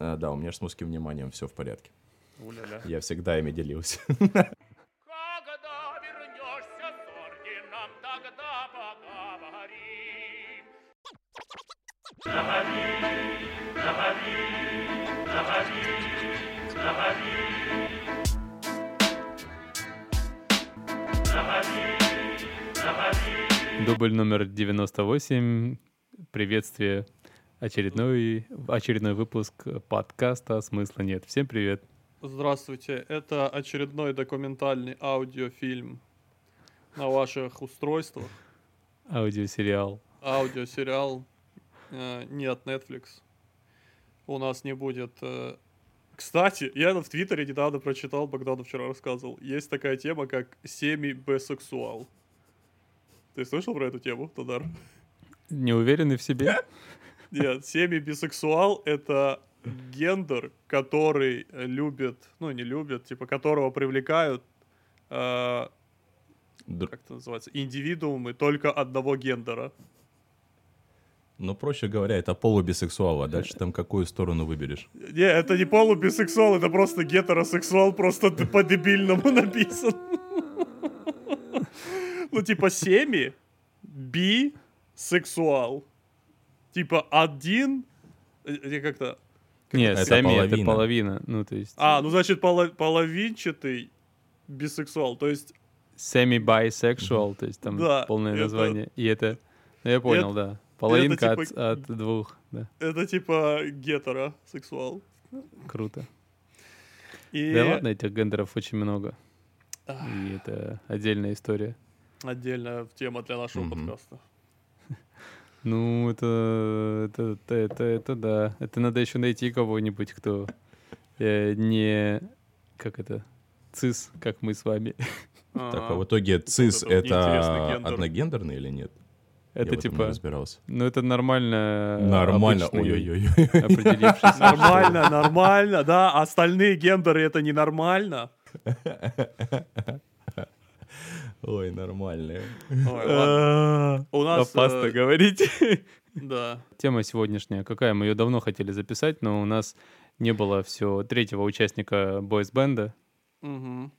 А, да, у меня же с мужским вниманием все в порядке. Уля-ля. Я всегда ими делился. Дубль номер 98. Приветствие. Очередной, очередной выпуск подкаста «Смысла нет». Всем привет. Здравствуйте, это очередной документальный аудиофильм на ваших устройствах. Аудиосериал. Аудиосериал э, не от Netflix. У нас не будет... э, Кстати, я в Твиттере недавно прочитал, Богдан вчера рассказывал, есть такая тема, как семи-бисексуал. Ты слышал про эту тему, Тодар? Не уверены в себе? Нет, семи-бисексуал — это гендер, который любит, ну не любит, типа которого привлекают, э, Др- как это называется, индивидуумы только одного гендера. Ну, проще говоря, это полубисексуал, а дальше там какую сторону выберешь? Не, это не полубисексуал, это просто гетеросексуал, просто по-дебильному написан. Ну, типа, семи, би-сексуал. Типа, один, э, э, как-то, Нет, Это сами это половина. половина. Ну, то есть... а, ну, значит, поло- половинчатый бисексуал, то есть, Semi-bisexual, то есть там Да, полное это- название. И это... Ну, я понял, да. Половинка от, типа- от двух, да. это типа гетеросексуал. Круто. И Да ладно, этих гендеров очень много. И это отдельная история. отдельная тема для нашего подкаста. Ну, это, это, это, это, это да. Это надо еще найти кого-нибудь, кто э, не, как это, цис, как мы с вами. Так, а в итоге цис это одногендерный или нет? Я Это не типа, разбирался. ну это нормально. Нормально, ой-ой-ой. Нормально, нормально, да. Остальные гендеры это ненормально. Ой, нормально. Ой, ладно. У нас... Опасно э, говорить. Да. Тема сегодняшняя какая? Мы ее давно хотели записать, но у нас не было все третьего участника бойс-бенда. Мгм.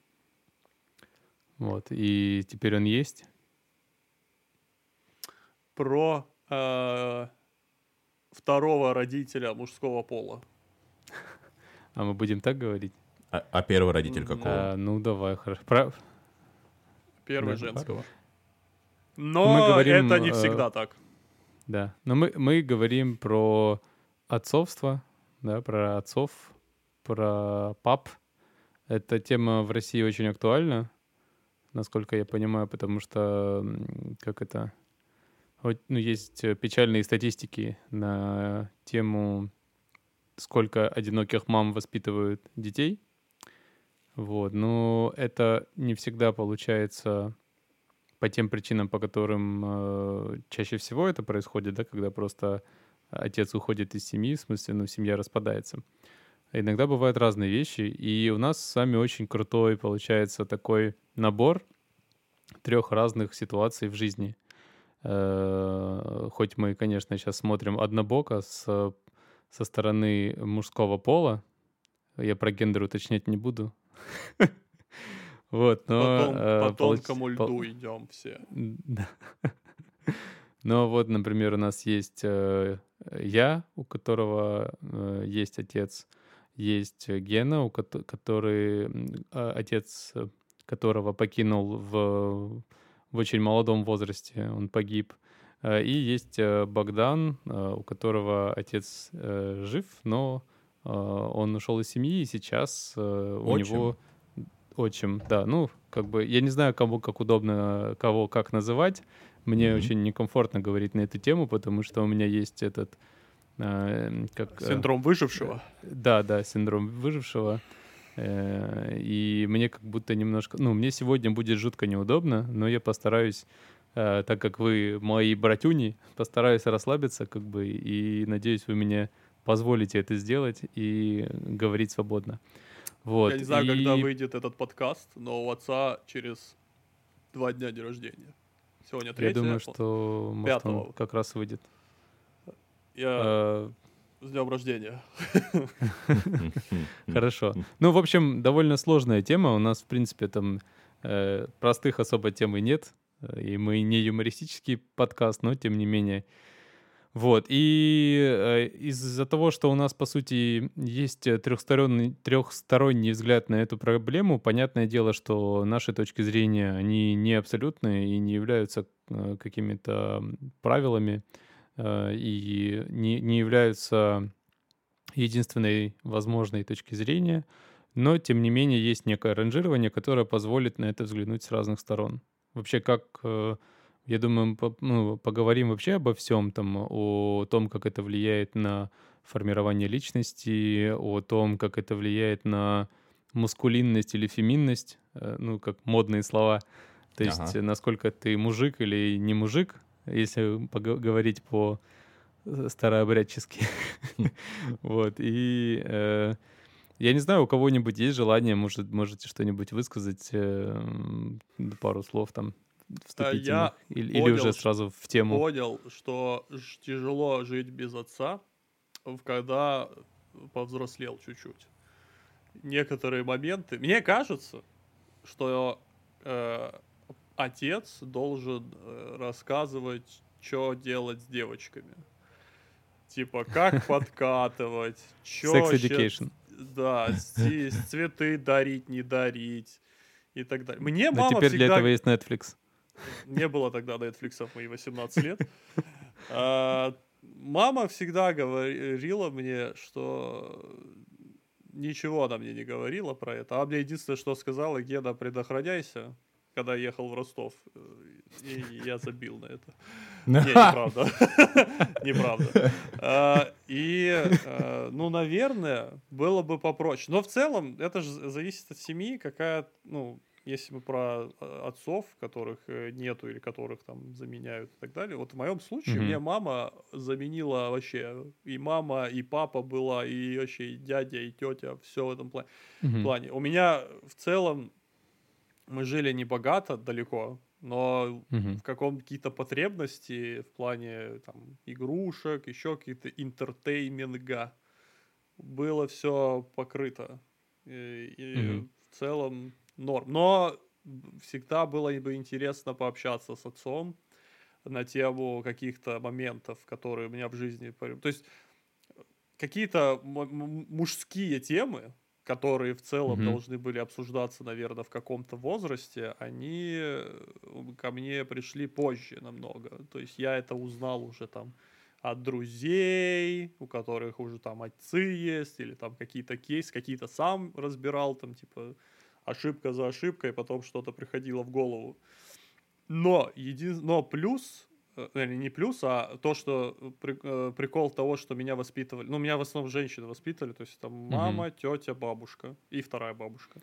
Вот, и теперь он есть. Про э, второго родителя мужского пола. А мы будем так говорить? А, а первый родитель какого? А, ну, давай, хорошо. Про- Первый Да. женского. Мы Но говорим, это не э, всегда так. Да, но мы, мы говорим про отцовство, да, про отцов, про пап. Эта тема в России очень актуальна, насколько я понимаю, потому что, как это, вот, ну, есть э, печальные статистики на тему, сколько одиноких мам воспитывают детей. Вот, но это не всегда получается по тем причинам, по которым э, чаще всего это происходит, да, когда просто отец уходит из семьи, в смысле, ну, семья распадается. Иногда бывают разные вещи, и у нас с вами очень крутой получается такой набор трех разных ситуаций в жизни. Э, Хоть мы, конечно, сейчас смотрим однобоко с, со стороны мужского пола, я про гендер уточнять не буду. Вот, но... Потом, э, по тонкому льду идем все. Но вот, например, у нас есть э, я, у которого э, есть отец, есть Гена, у кото- который а, отец которого покинул в, в очень молодом возрасте, он погиб. И есть Богдан, у которого отец жив, но он ушел из семьи, и сейчас э, у Отчим? него отчим, да, ну, как бы, я не знаю, кому как удобно, кого как называть. Мне Мгм. очень некомфортно говорить на эту тему, потому что у меня есть этот, э, как... э, Синдром выжившего. да, да, синдром выжившего. Э, И мне как будто немножко... Ну, мне сегодня будет жутко неудобно, но я постараюсь, э, так как вы мои братюни, постараюсь расслабиться, как бы, и надеюсь, вы мне позволите это сделать и говорить свободно. Вот. Я не знаю, и- когда выйдет этот подкаст, но у отца через два дня день рождения. Сегодня Я третье. думаю, он- что может, он пятого. как раз выйдет. Я... Э, С днем рождения. Хорошо. Ну, в общем, довольно сложная тема. У нас, в принципе, там э, простых особо тем и нет. Э, И мы не юмористический подкаст, но тем не менее. Вот. И э, из-за того, что у нас, по сути, есть трехсторонний, трехсторонний взгляд на эту проблему, понятное дело, что наши точки зрения, они не абсолютные и не являются э, какими-то правилами э, и не, не являются единственной возможной точки зрения, но тем не менее есть некое ранжирование, которое позволит на это взглянуть с разных сторон. Вообще, как, я думаю, мы по- ну, поговорим вообще обо всем, там, о том, как это влияет на формирование личности, о том, как это влияет на мускулинность или феминность, э, ну, как модные слова. То есть, Ага. э, насколько ты мужик или не мужик, если говорить по э, старообрядчески. Вот, и э, я не знаю, у кого-нибудь есть желание, может, можете что-нибудь высказать, э, пару слов там вступительных, или, или уже сразу в тему. Понял, что тяжело жить без отца, когда повзрослел чуть-чуть. Некоторые моменты. Мне кажется, что э, отец должен э, рассказывать, что делать с девочками. Типа, как подкатывать, чё Sex education. Да, с- цветы дарить, не дарить и так далее. Мне Но мама теперь для всегда этого есть Netflix. Не было тогда Netflix в мои 18 лет. А, Мама всегда говорила мне, что ничего она мне не говорила про это. А мне единственное, что сказала, Гена, предохраняйся, когда ехал в Ростов. И я забил на это. Не, неправда. Неправда. А, И, э, ну, наверное, было бы попроще. Но в целом, это же зависит от семьи, какая, ну, если мы про э, отцов, которых э, нету или которых там заменяют и так далее. Вот в моем случае Мгм. мне мама заменила вообще и мама, и папа была, и вообще и дядя, и тетя, все в этом плане Мгм. плане. У меня в целом мы жили не богато, далеко, но Мгм. в каком какие-то потребности в плане там игрушек, еще какие-то интертейминга было все покрыто. И, и Мгм. в целом норм. Но всегда было бы интересно пообщаться с отцом на тему каких-то моментов, которые у меня в жизни... То есть какие-то м- м- мужские темы, которые в целом Мгм. должны были обсуждаться, наверное, в каком-то возрасте, они э, ко мне пришли позже намного. То есть я это узнал уже там от друзей, у которых уже там отцы есть, или там какие-то кейсы, какие-то сам разбирал, там типа ошибка за ошибкой, потом что-то приходило в голову. Но, един... Но плюс, э, не плюс, а то, что при- э, прикол того, что меня воспитывали, ну, меня в основном женщины воспитывали, то есть там мама, тетя, бабушка и вторая бабушка.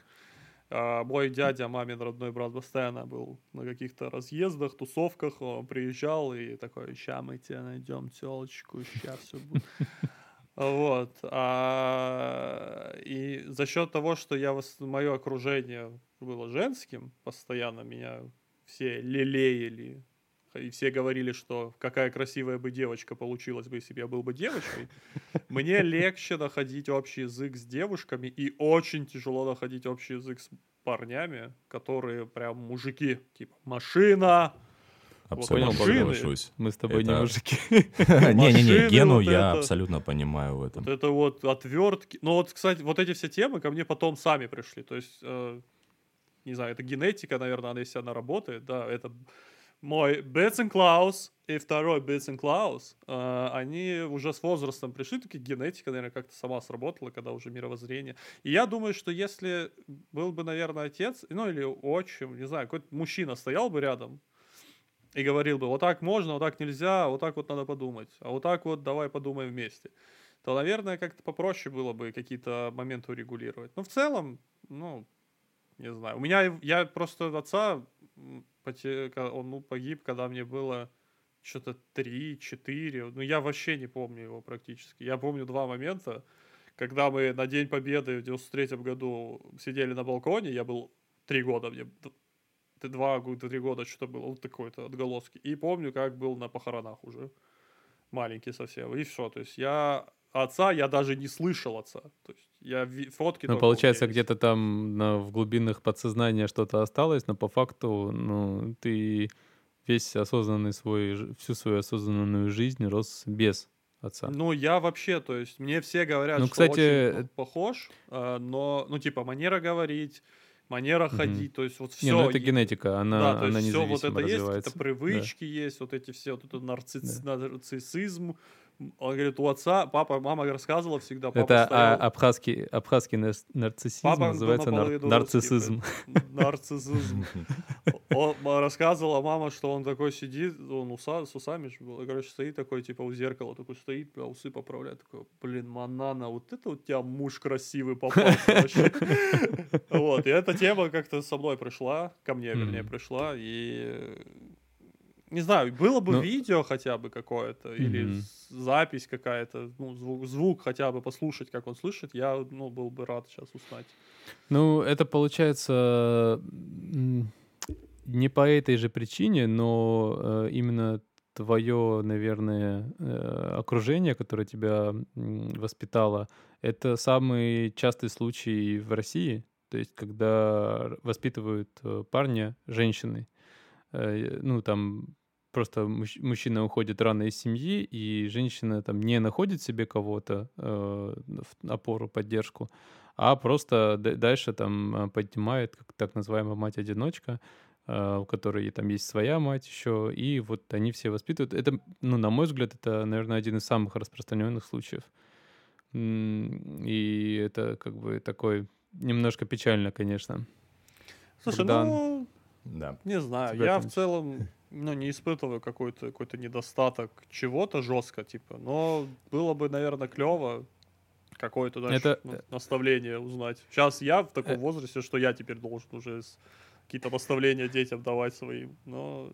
А, мой дядя, мамин родной брат постоянно был на каких-то разъездах, тусовках, он приезжал и такой, ща мы тебе найдем телочку, ща все будет. Вот. А, и за счет того, что я мое окружение было женским, постоянно меня все лелеяли. И все говорили, что какая красивая бы девочка получилась бы, если бы я был бы девочкой. Мне легче находить общий язык с девушками и очень тяжело находить общий язык с парнями, которые прям мужики. Типа машина, Абсолютно машины. соглашусь. Мы с тобой не Это- мужики. Не-не-не, Гену я абсолютно понимаю в этом. Вот это вот отвертки. Ну вот, кстати, вот эти все темы ко мне потом сами пришли. То есть, э, не знаю, это генетика, наверное, она, если она работает, да, это мой Бетсен Клаус и второй Бетсен Клаус, э, они уже с возрастом пришли, таки генетика, наверное, как-то сама сработала, когда уже мировоззрение. И я думаю, что если был бы, наверное, отец, ну или отчим, не знаю, какой-то мужчина стоял бы рядом, и говорил бы, вот так можно, вот так нельзя, вот так вот надо подумать, а вот так вот давай подумаем вместе, то, наверное, как-то попроще было бы какие-то моменты урегулировать. Но в целом, ну, не знаю. У меня, я просто отца, он ну, погиб, когда мне было что-то 3-4, ну, я вообще не помню его практически. Я помню два момента, когда мы на День Победы в 93 году сидели на балконе, я был три года, мне д- т- два три года что-то было, вот такое-то отголоски. И помню, как был на похоронах уже, маленький совсем, и все. То есть я отца я даже не слышал отца. То есть я фотки Ну, получается, где-то там на- в глубинах подсознания что-то осталось, но по факту, ну, ты весь осознанный свой, всю свою осознанную жизнь рос без отца. Ну, я вообще, то есть, мне все говорят, Ну, что кстати, очень э, по- похож, а, но, ну, типа, манера говорить, манера Мгм. ходить, то есть, вот все. Не, ну это генетика, она, да, то она есть все вот это есть, развивается. это привычки есть, вот эти все, вот этот нарцисс- нарциссизм. Он говорит, у отца, папа, мама рассказывала всегда, папа Это а, стоял- абхазский, абхазский нар- нарциссизм Папа называется нар- нарциссизм. нарциссизм. Он рассказывала мама, что он такой сидит, он уса, с усами короче, стоит такой, типа, у зеркала, такой стоит, усы поправляет, такой, блин, Манана, вот это у тебя муж красивый попался вообще. Вот, и эта тема как-то со мной пришла, ко мне, вернее, пришла, и... Не знаю, было бы Ну, видео хотя бы какое-то, или Мгм. с- запись какая-то, ну, звук, звук хотя бы послушать, как он слышит, я, ну, был бы рад сейчас узнать. Ну, это получается не по этой же причине, но э, именно твое, наверное, э, окружение, которое тебя воспитало, это самый частый случай в России. То есть, когда воспитывают э, парня женщины, ну, там просто мужч- мужчина уходит рано из семьи, и женщина там не находит себе кого-то, э, в опору, поддержку, а просто дальше там э, поднимает как так называемая мать-одиночка, э, у которой там есть своя мать еще, и вот они все воспитывают. Это, ну, на мой взгляд, это, наверное, один из самых распространенных случаев. И это как бы такой немножко печально, конечно. Слушай, Богдан. ну, Да. не знаю, Тебя я там в целом, ну, не испытываю какой-то какой-то недостаток чего-то жестко, типа, но было бы, наверное, клево какое-то знаешь, Это- ну, наставление узнать. Сейчас я в таком Э. возрасте, что я теперь должен уже с- какие-то наставления детям давать своим, но,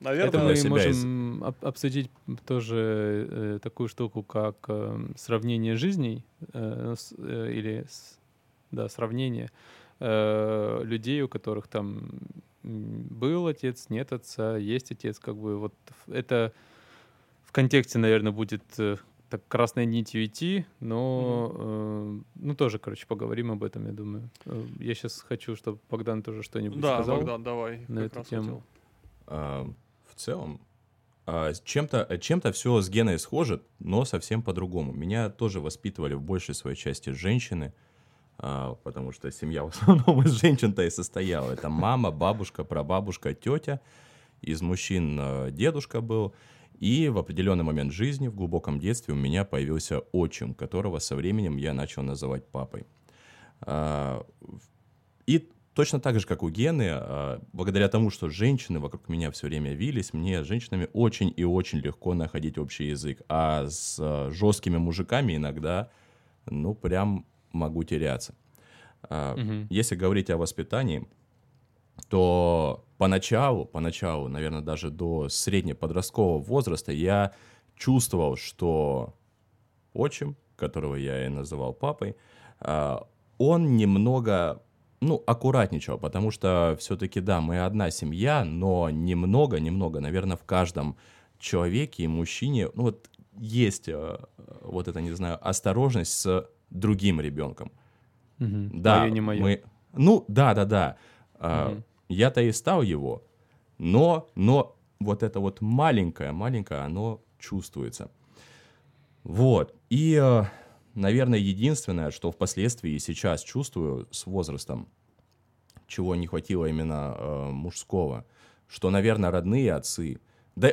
наверное, Это мы себя можем об- обсудить тоже э, такую штуку, как э, сравнение жизней э, с- э, или с- да, сравнение э, людей, у которых там был отец, нет отца, есть отец, как бы вот это в контексте, наверное, будет э, так красной нитью идти, но э, ну тоже, короче, поговорим об этом, я думаю. Э, Я сейчас хочу, чтобы Богдан тоже что-нибудь да, сказал. Богдан, давай, на эту тему. А, в целом, а, чем-то чем все с геной схоже, но совсем по-другому. Меня тоже воспитывали в большей своей части женщины, а, потому что семья в основном из женщин-то и состояла. Это мама, бабушка, прабабушка, тетя. Из мужчин а, дедушка был. И в определенный момент жизни, в глубоком детстве, у меня появился отчим, которого со временем я начал называть папой. А, И точно так же, как у Гены, а, благодаря тому, что женщины вокруг меня все время вились, мне с женщинами очень и очень легко находить общий язык. А с а, жесткими мужиками иногда, ну, прям могу теряться. Мгм. Если говорить о воспитании, то поначалу, поначалу, наверное, даже до среднеподросткового возраста я чувствовал, что отчим, которого я и называл папой, а, он немного, ну, аккуратничал, потому что все-таки, да, мы одна семья, но немного, немного, наверное, в каждом человеке и мужчине, ну, вот есть э, вот это, не знаю, осторожность с другим ребенком. Мгм. Да, Моё не моё. мы... Ну, да, да, да. А, Мгм. Я-то и стал его, но, но вот это вот маленькое, маленькое, оно чувствуется. Вот. И, э, наверное, единственное, что впоследствии и сейчас чувствую с возрастом, чего не хватило именно э, мужского, что, наверное, родные отцы, да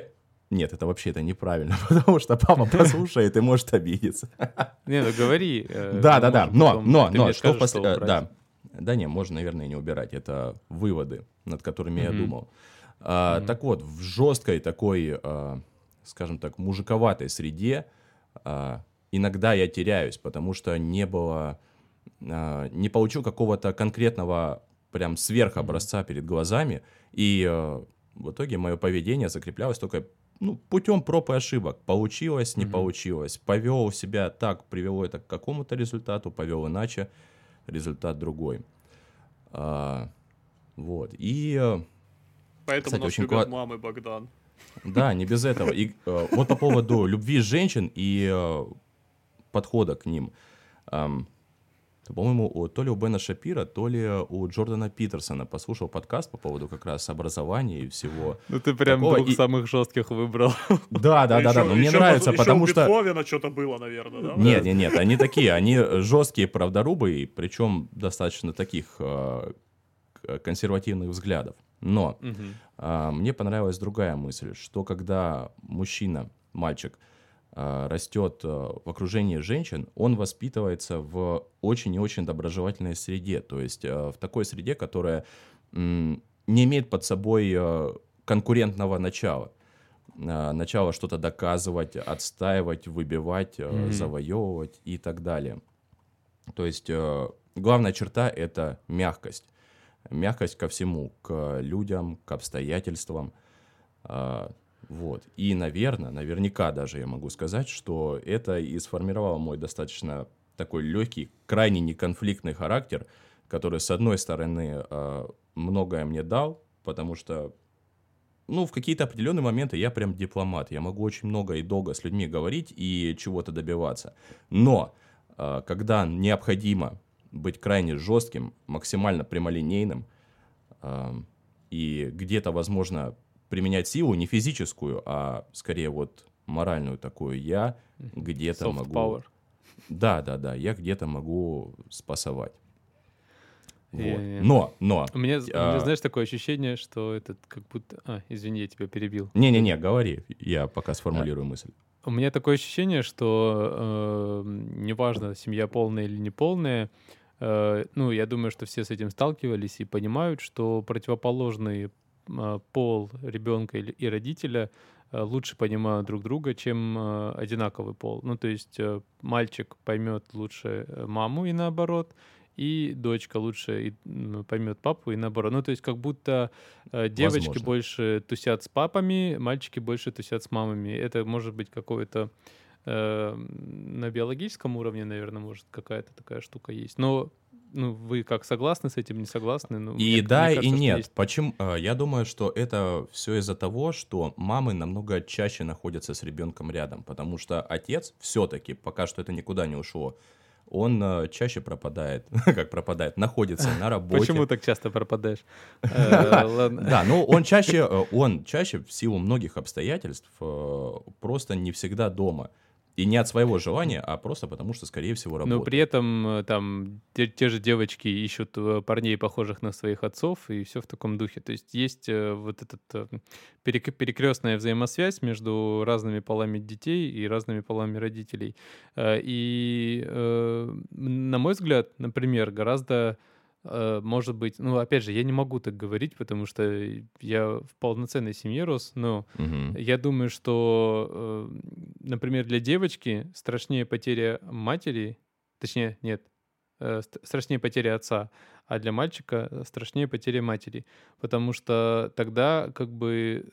нет, это вообще это неправильно, потому что папа послушает и может обидеться. Не, ну говори. э, Да, да, да. Но, но, но, что после... э. Да. Да не, можно, наверное, не убирать. Это выводы, над которыми я думал. А, Так вот, в жесткой такой, а, скажем так, мужиковатой среде а, иногда я теряюсь, потому что не было... Не получил какого-то конкретного прям сверхобразца перед глазами, и а, в итоге мое поведение закреплялось только ну, путем проб и ошибок. Получилось, не Мгм. получилось. Повел себя так, привело это к какому-то результату, повел иначе, результат другой. А, вот. И Поэтому Кстати, нас очень любят кла- мамы, Богдан. да, не без этого. И э, вот по поводу любви женщин и э, подхода к ним. По-моему, у- то ли у Бена Шапира, то ли у Джордана Питерсона послушал подкаст по поводу как раз образования и всего. Ну ты прям Такого двух и- самых жестких выбрал. Да, да, да, да, но мне нравится, потому что... Бетховена что-то было, наверное, да? Нет, нет, нет, они такие, они жесткие правдорубы, причем достаточно таких э, консервативных взглядов. Но а, мне понравилась другая мысль, что когда мужчина, мальчик, растет а, в окружении женщин, он воспитывается в очень и очень доброжелательной среде, то есть а, в такой среде, которая не имеет под собой а, конкурентного начала. А, Начало что-то доказывать, отстаивать, выбивать, а, Мгм. завоевывать и так далее. То есть главная черта — это мягкость. Мягкость ко всему, к людям, к обстоятельствам. Вот. И, наверное, наверняка даже я могу сказать, что это и сформировало мой достаточно такой легкий, крайне неконфликтный характер, который, с одной стороны, а, многое мне дал, потому что, ну, в какие-то определенные моменты я прям дипломат. Я могу очень много и долго с людьми говорить и чего-то добиваться. Но а, когда необходимо быть крайне жестким, максимально прямолинейным, и где-то, возможно, применять силу не физическую, а скорее вот моральную такую, я где-то Soft могу... power. Да, да, да, я где-то могу спасовать. Вот. И- Но, но... У меня, у А. меня, знаешь, такое ощущение, что этот как будто... А, извини, я тебя перебил. Не-не-не, говори, я пока сформулирую мысль. У меня такое ощущение, что э, неважно, семья полная или неполная, э, ну, я думаю, что все с этим сталкивались и понимают, что противоположный э, пол ребенка и родителя э, лучше понимают друг друга, чем э, одинаковый пол. Ну, то есть э, мальчик поймет лучше э, маму и наоборот, и дочка лучше и, поймет папу и наоборот. Ну, то есть как будто э, девочки Возможно. больше тусят с папами, мальчики больше тусят с мамами. Это может быть какое-то э, на биологическом уровне, наверное, может какая-то такая штука есть. Но ну, вы как согласны с этим, не согласны? Ну, И мне- да, мне и кажется, что нет. есть. Почему? а, Я думаю, что это все из-за того, что мамы намного чаще находятся с ребенком рядом, потому что отец все-таки, пока что это никуда не ушло, он а, чаще пропадает, как пропадает, находится на работе. Почему так часто пропадаешь? Э. Да, ну он чаще, э, он чаще в силу многих обстоятельств э, просто не всегда дома. И не от своего желания, а просто потому, что, скорее всего, Но работает. при этом э, там те, те же девочки ищут э, парней, похожих на своих отцов, и все в таком духе. То есть есть э, вот эта перекрестная взаимосвязь между разными полами детей и разными полами родителей. И, на мой взгляд, например, гораздо может быть, ну, опять же, я не могу так говорить, потому что я в полноценной семье рос, но Мгм. я думаю, что, э, например, для девочки страшнее потеря матери, точнее, нет, э, ст- страшнее потеря отца, а для мальчика э, страшнее потеря матери, потому что тогда как бы,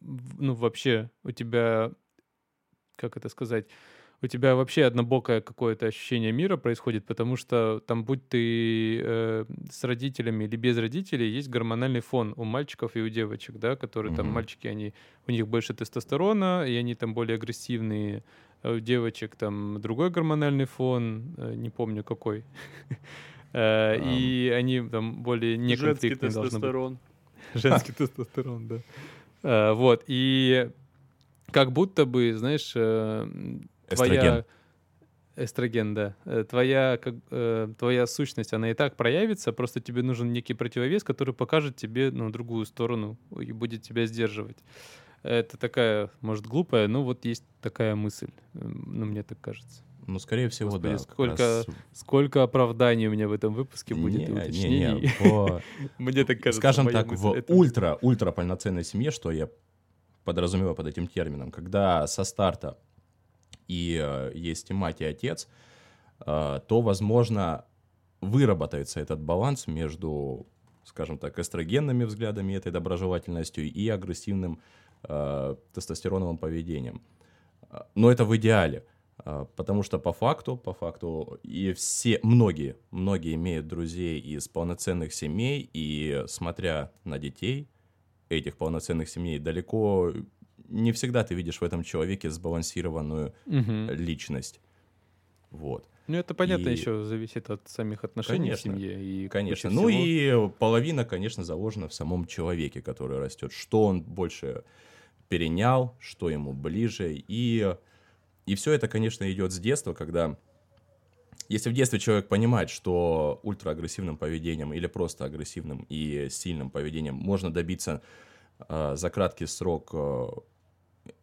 ну, вообще у тебя, как это сказать, у тебя вообще однобокое какое-то ощущение мира происходит, потому что там, будь ты э, с родителями или без родителей, есть гормональный фон у мальчиков и у девочек, да, которые там Мгм. мальчики, они у них больше тестостерона, и они там более агрессивные, а у девочек там другой гормональный фон, э, не помню какой. Э, И они там более Женский неконфликтные должны быть. тестостерон. Женский тестостерон, да. Э, Вот, и как будто бы, знаешь, э, твоя... Эстроген. Эстроген, да. Э, Твоя, как, э, твоя сущность, она и так проявится, просто тебе нужен некий противовес, который покажет тебе ну, другую сторону и будет тебя сдерживать. Это такая, может, глупая, но вот есть такая мысль, М, ну, мне так кажется. Ну, скорее всего, Господи, да. сколько раз- Сколько оправданий у меня в этом выпуске будет и Не, не, уточнений. не, по- Мне так кажется. Скажем так, в Это- ультра, ультра полноценной семье, что я подразумеваю под этим термином, когда со старта и э, есть и мать, и отец, э, то, возможно, выработается этот баланс между, скажем так, эстрогенными взглядами, этой доброжелательностью и агрессивным э, тестостероновым поведением. Э, Но это в идеале. А, Потому что по факту, по факту, и все, многие, многие имеют друзей из полноценных семей, и смотря на детей этих полноценных семей, далеко не всегда ты видишь в этом человеке сбалансированную Мгм. личность. Вот. Ну, это понятно, И- еще зависит от самих отношений Конечно, в семье. И Конечно. Ну всего. и половина, конечно, заложена в самом человеке, который растет. Что он больше перенял, что ему ближе. И, и все это, конечно, идет с детства, когда... Если в детстве человек понимает, что ультраагрессивным поведением или просто агрессивным и сильным поведением можно добиться э, за краткий срок э,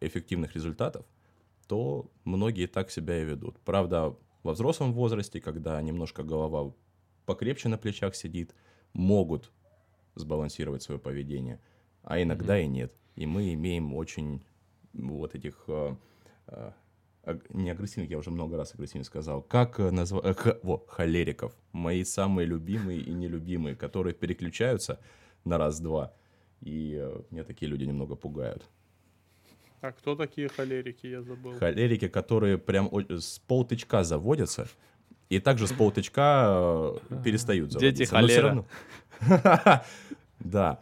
эффективных результатов, то многие так себя и ведут. Правда, во взрослом возрасте, когда немножко голова покрепче на плечах сидит, могут сбалансировать свое поведение, а иногда и нет. И мы имеем очень вот этих э, э, не агрессивных, я уже много раз агрессивно сказал, как назвать, во, холериков, мои самые любимые и нелюбимые, которые переключаются на раз-два, и э, меня такие люди немного пугают. А кто такие холерики, я забыл. Холерики, которые прям с полтычка заводятся, и также с полтычка э, перестают Дети заводиться. всё холера. Да.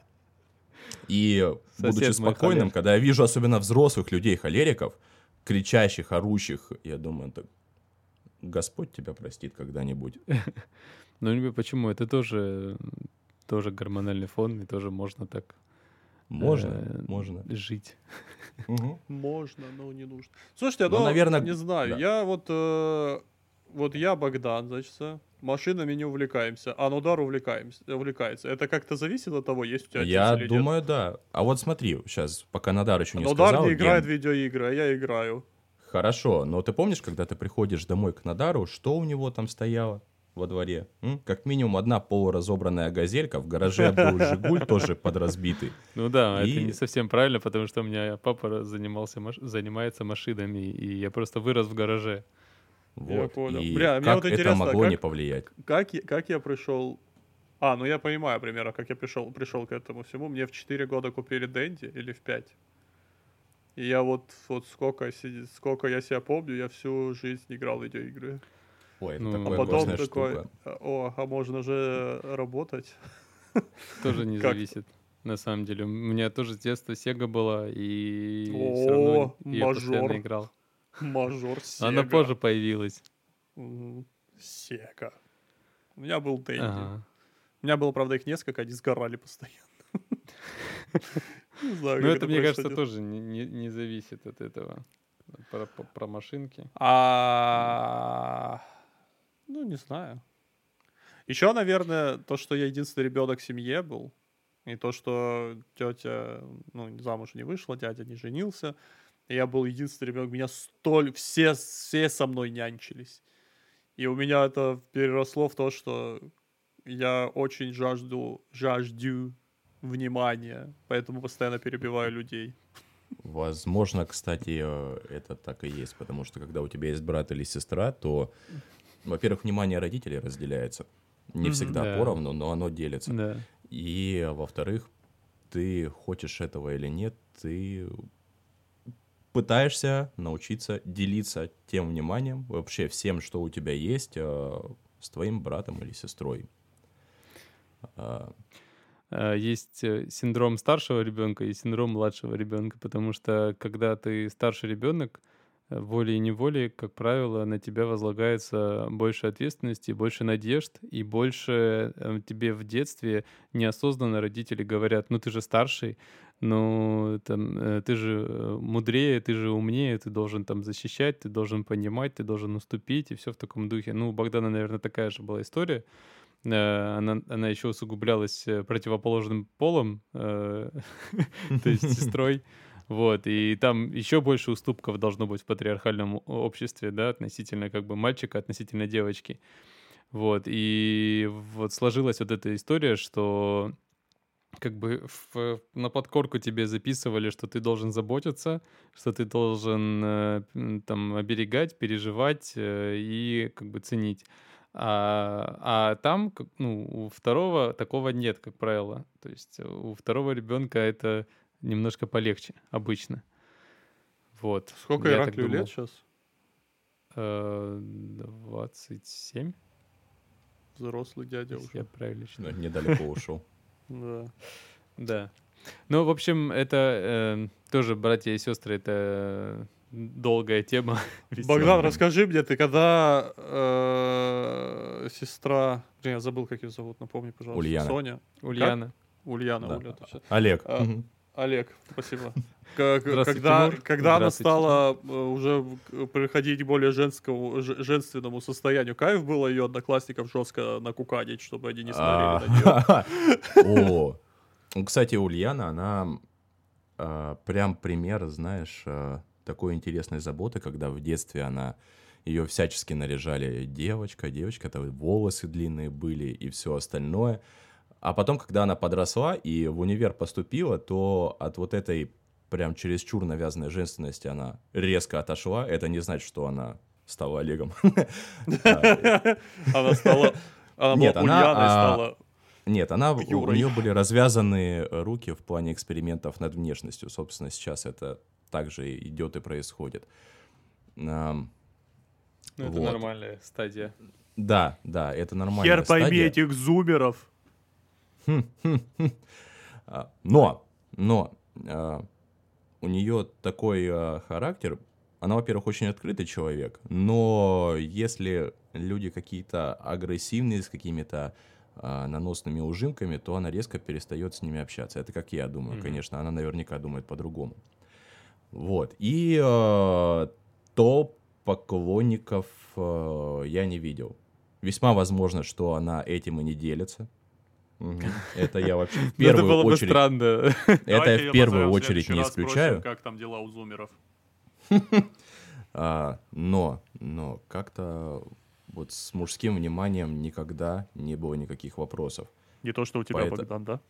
И будучи спокойным, когда я вижу особенно взрослых людей холериков, кричащих, орущих, я думаю, так Господь тебя простит когда-нибудь. Ну, почему? Это тоже, тоже гормональный фон, и тоже можно так Можно, э, можно. жить. Мгм. Можно, но не нужно. Слушайте, Ну, ну, наверно, не знаю, да. я вот, э, вот я Богдан, значит, э, машинами не увлекаемся, а Нудар увлекаемся, увлекается. Это как-то зависит от того, есть у тебя Я отец или нет? думаю, да. А вот смотри, сейчас, пока Надар еще не Нудар сказал, не играет Ген- в видеоигры, а я играю. Хорошо, но ты помнишь, когда ты приходишь домой к Надару, что у него там стояло во дворе? М? Как минимум одна полуразобранная газелька, в гараже был Жигуль тоже подразбитый. Ну да, это И- не совсем правильно, потому что у меня папа занимался, маш- занимается машинами, и я просто вырос в гараже. Вот. понял. И Бля, мне как вот это интересно, могло как- не повлиять? Как, я- как я пришел... А, ну я понимаю примерно, как я пришел, пришел к этому всему. Мне в 4 года купили Дэнди, или в 5. И я вот, вот сколько, сколько я себя помню, я всю жизнь играл в видеоигры. Ой, это Ну, А потом такой, штука. «А, о, а можно же работать. Тоже не зависит. На самом деле, у меня тоже с детства Сега была, и О, все равно я мажор. постоянно играл. Мажор Сега. Она позже появилась. Сега. У меня был Дэнди. Ага. У меня было, правда, их несколько, они сгорали постоянно. Не знаю, Ну, как это, мне кажется, тоже не, не- не зависит от этого. Про, про- про машинки. А, Ну, не знаю. Еще, наверное, то, что я единственный ребенок в семье был, и то, что тетя, ну, замуж не вышла, дядя не женился, и я был единственный ребенок, меня столь, все, все со мной нянчились. И у меня это переросло в то, что я очень жажду, жажду внимания, поэтому постоянно перебиваю людей. Возможно, кстати, э, это так и есть, потому что когда у тебя есть брат или сестра, то, во-первых, внимание родителей разделяется. Не всегда Да. поровну, но оно делится. Да. И, во-вторых, ты хочешь этого или нет, ты пытаешься научиться делиться тем вниманием, вообще всем, что у тебя есть, э, с твоим братом или сестрой. А, А, Есть э, синдром старшего ребенка и синдром младшего ребенка, потому что когда ты старший ребенок, волей-неволей, как правило, на тебя возлагается больше ответственности, больше надежд, и больше э, тебе в детстве неосознанно родители говорят, ну ты же старший, ну там, э, ты же э, мудрее, ты же умнее, ты должен там защищать, ты должен понимать, ты должен уступить, и все в таком духе. Ну, у Богдана, наверное, такая же была история. Она, она еще усугублялась противоположным полом, то есть сестрой. Вот, и там еще больше уступков должно быть в патриархальном обществе, да, относительно как бы мальчика, относительно девочки. Вот, и вот сложилась вот эта история, что как бы в- на подкорку тебе записывали, что ты должен заботиться, что ты должен э, там оберегать, переживать э, и как бы ценить. А, а там, ну, у второго такого нет, как правило. То есть у второго ребенка это немножко полегче обычно. Вот. Сколько Я Ираклию лет сейчас? Э, 27, Взрослый дядя уже. я правильно считаю. ну, недалеко ушел. Да. Да. Ну, в общем, это э, тоже братья и сестры, это долгая тема. Богдан, расскажи мне, ты когда э, сестра... Блин, я забыл, как ее зовут, напомни, пожалуйста. Ульяна. Соня. Ульяна. Ульяна, Да. Уля, точно. Олег. А, Мгм. Олег, спасибо. Когда когда она стала э, уже приходить к более женскому, женственному состоянию, кайф было ее одноклассников жестко накуканить, чтобы они не смотрели на нее. О, Ну, кстати, Ульяна, она а, прям пример, знаешь, а, такой интересной заботы, когда в детстве она ее всячески наряжали девочка, девочка, это волосы длинные были и все остальное. А потом, когда она подросла и в универ поступила, то от вот этой прям чересчур навязанной женственности она резко отошла. Это не значит, что она стала Олегом. А, Она стала... Она Нет, она, а, стала... Нет, она, у нее были развязаны руки в плане экспериментов над внешностью. Собственно, сейчас это также идет и происходит. Ну, это нормальная стадия. Да, да, это нормально. Хер пойми этих зумеров. А, Но, но а, у нее такой а, характер. Она, во-первых, очень открытый человек, но если люди какие-то агрессивные, с какими-то а, наносными ужимками, то она резко перестает с ними общаться. Это как я думаю, Мгм. конечно. Она наверняка думает по-другому. Вот. И а, топ поклонников а, я не видел. Весьма возможно, что она этим и не делится. Это я вообще в Ну, это первую было бы очередь... странно. Это я в первую очередь не исключаю. как там дела у зумеров. А, но, но как-то вот с мужским вниманием никогда не было никаких вопросов. Не то, что у тебя, Богдан, да?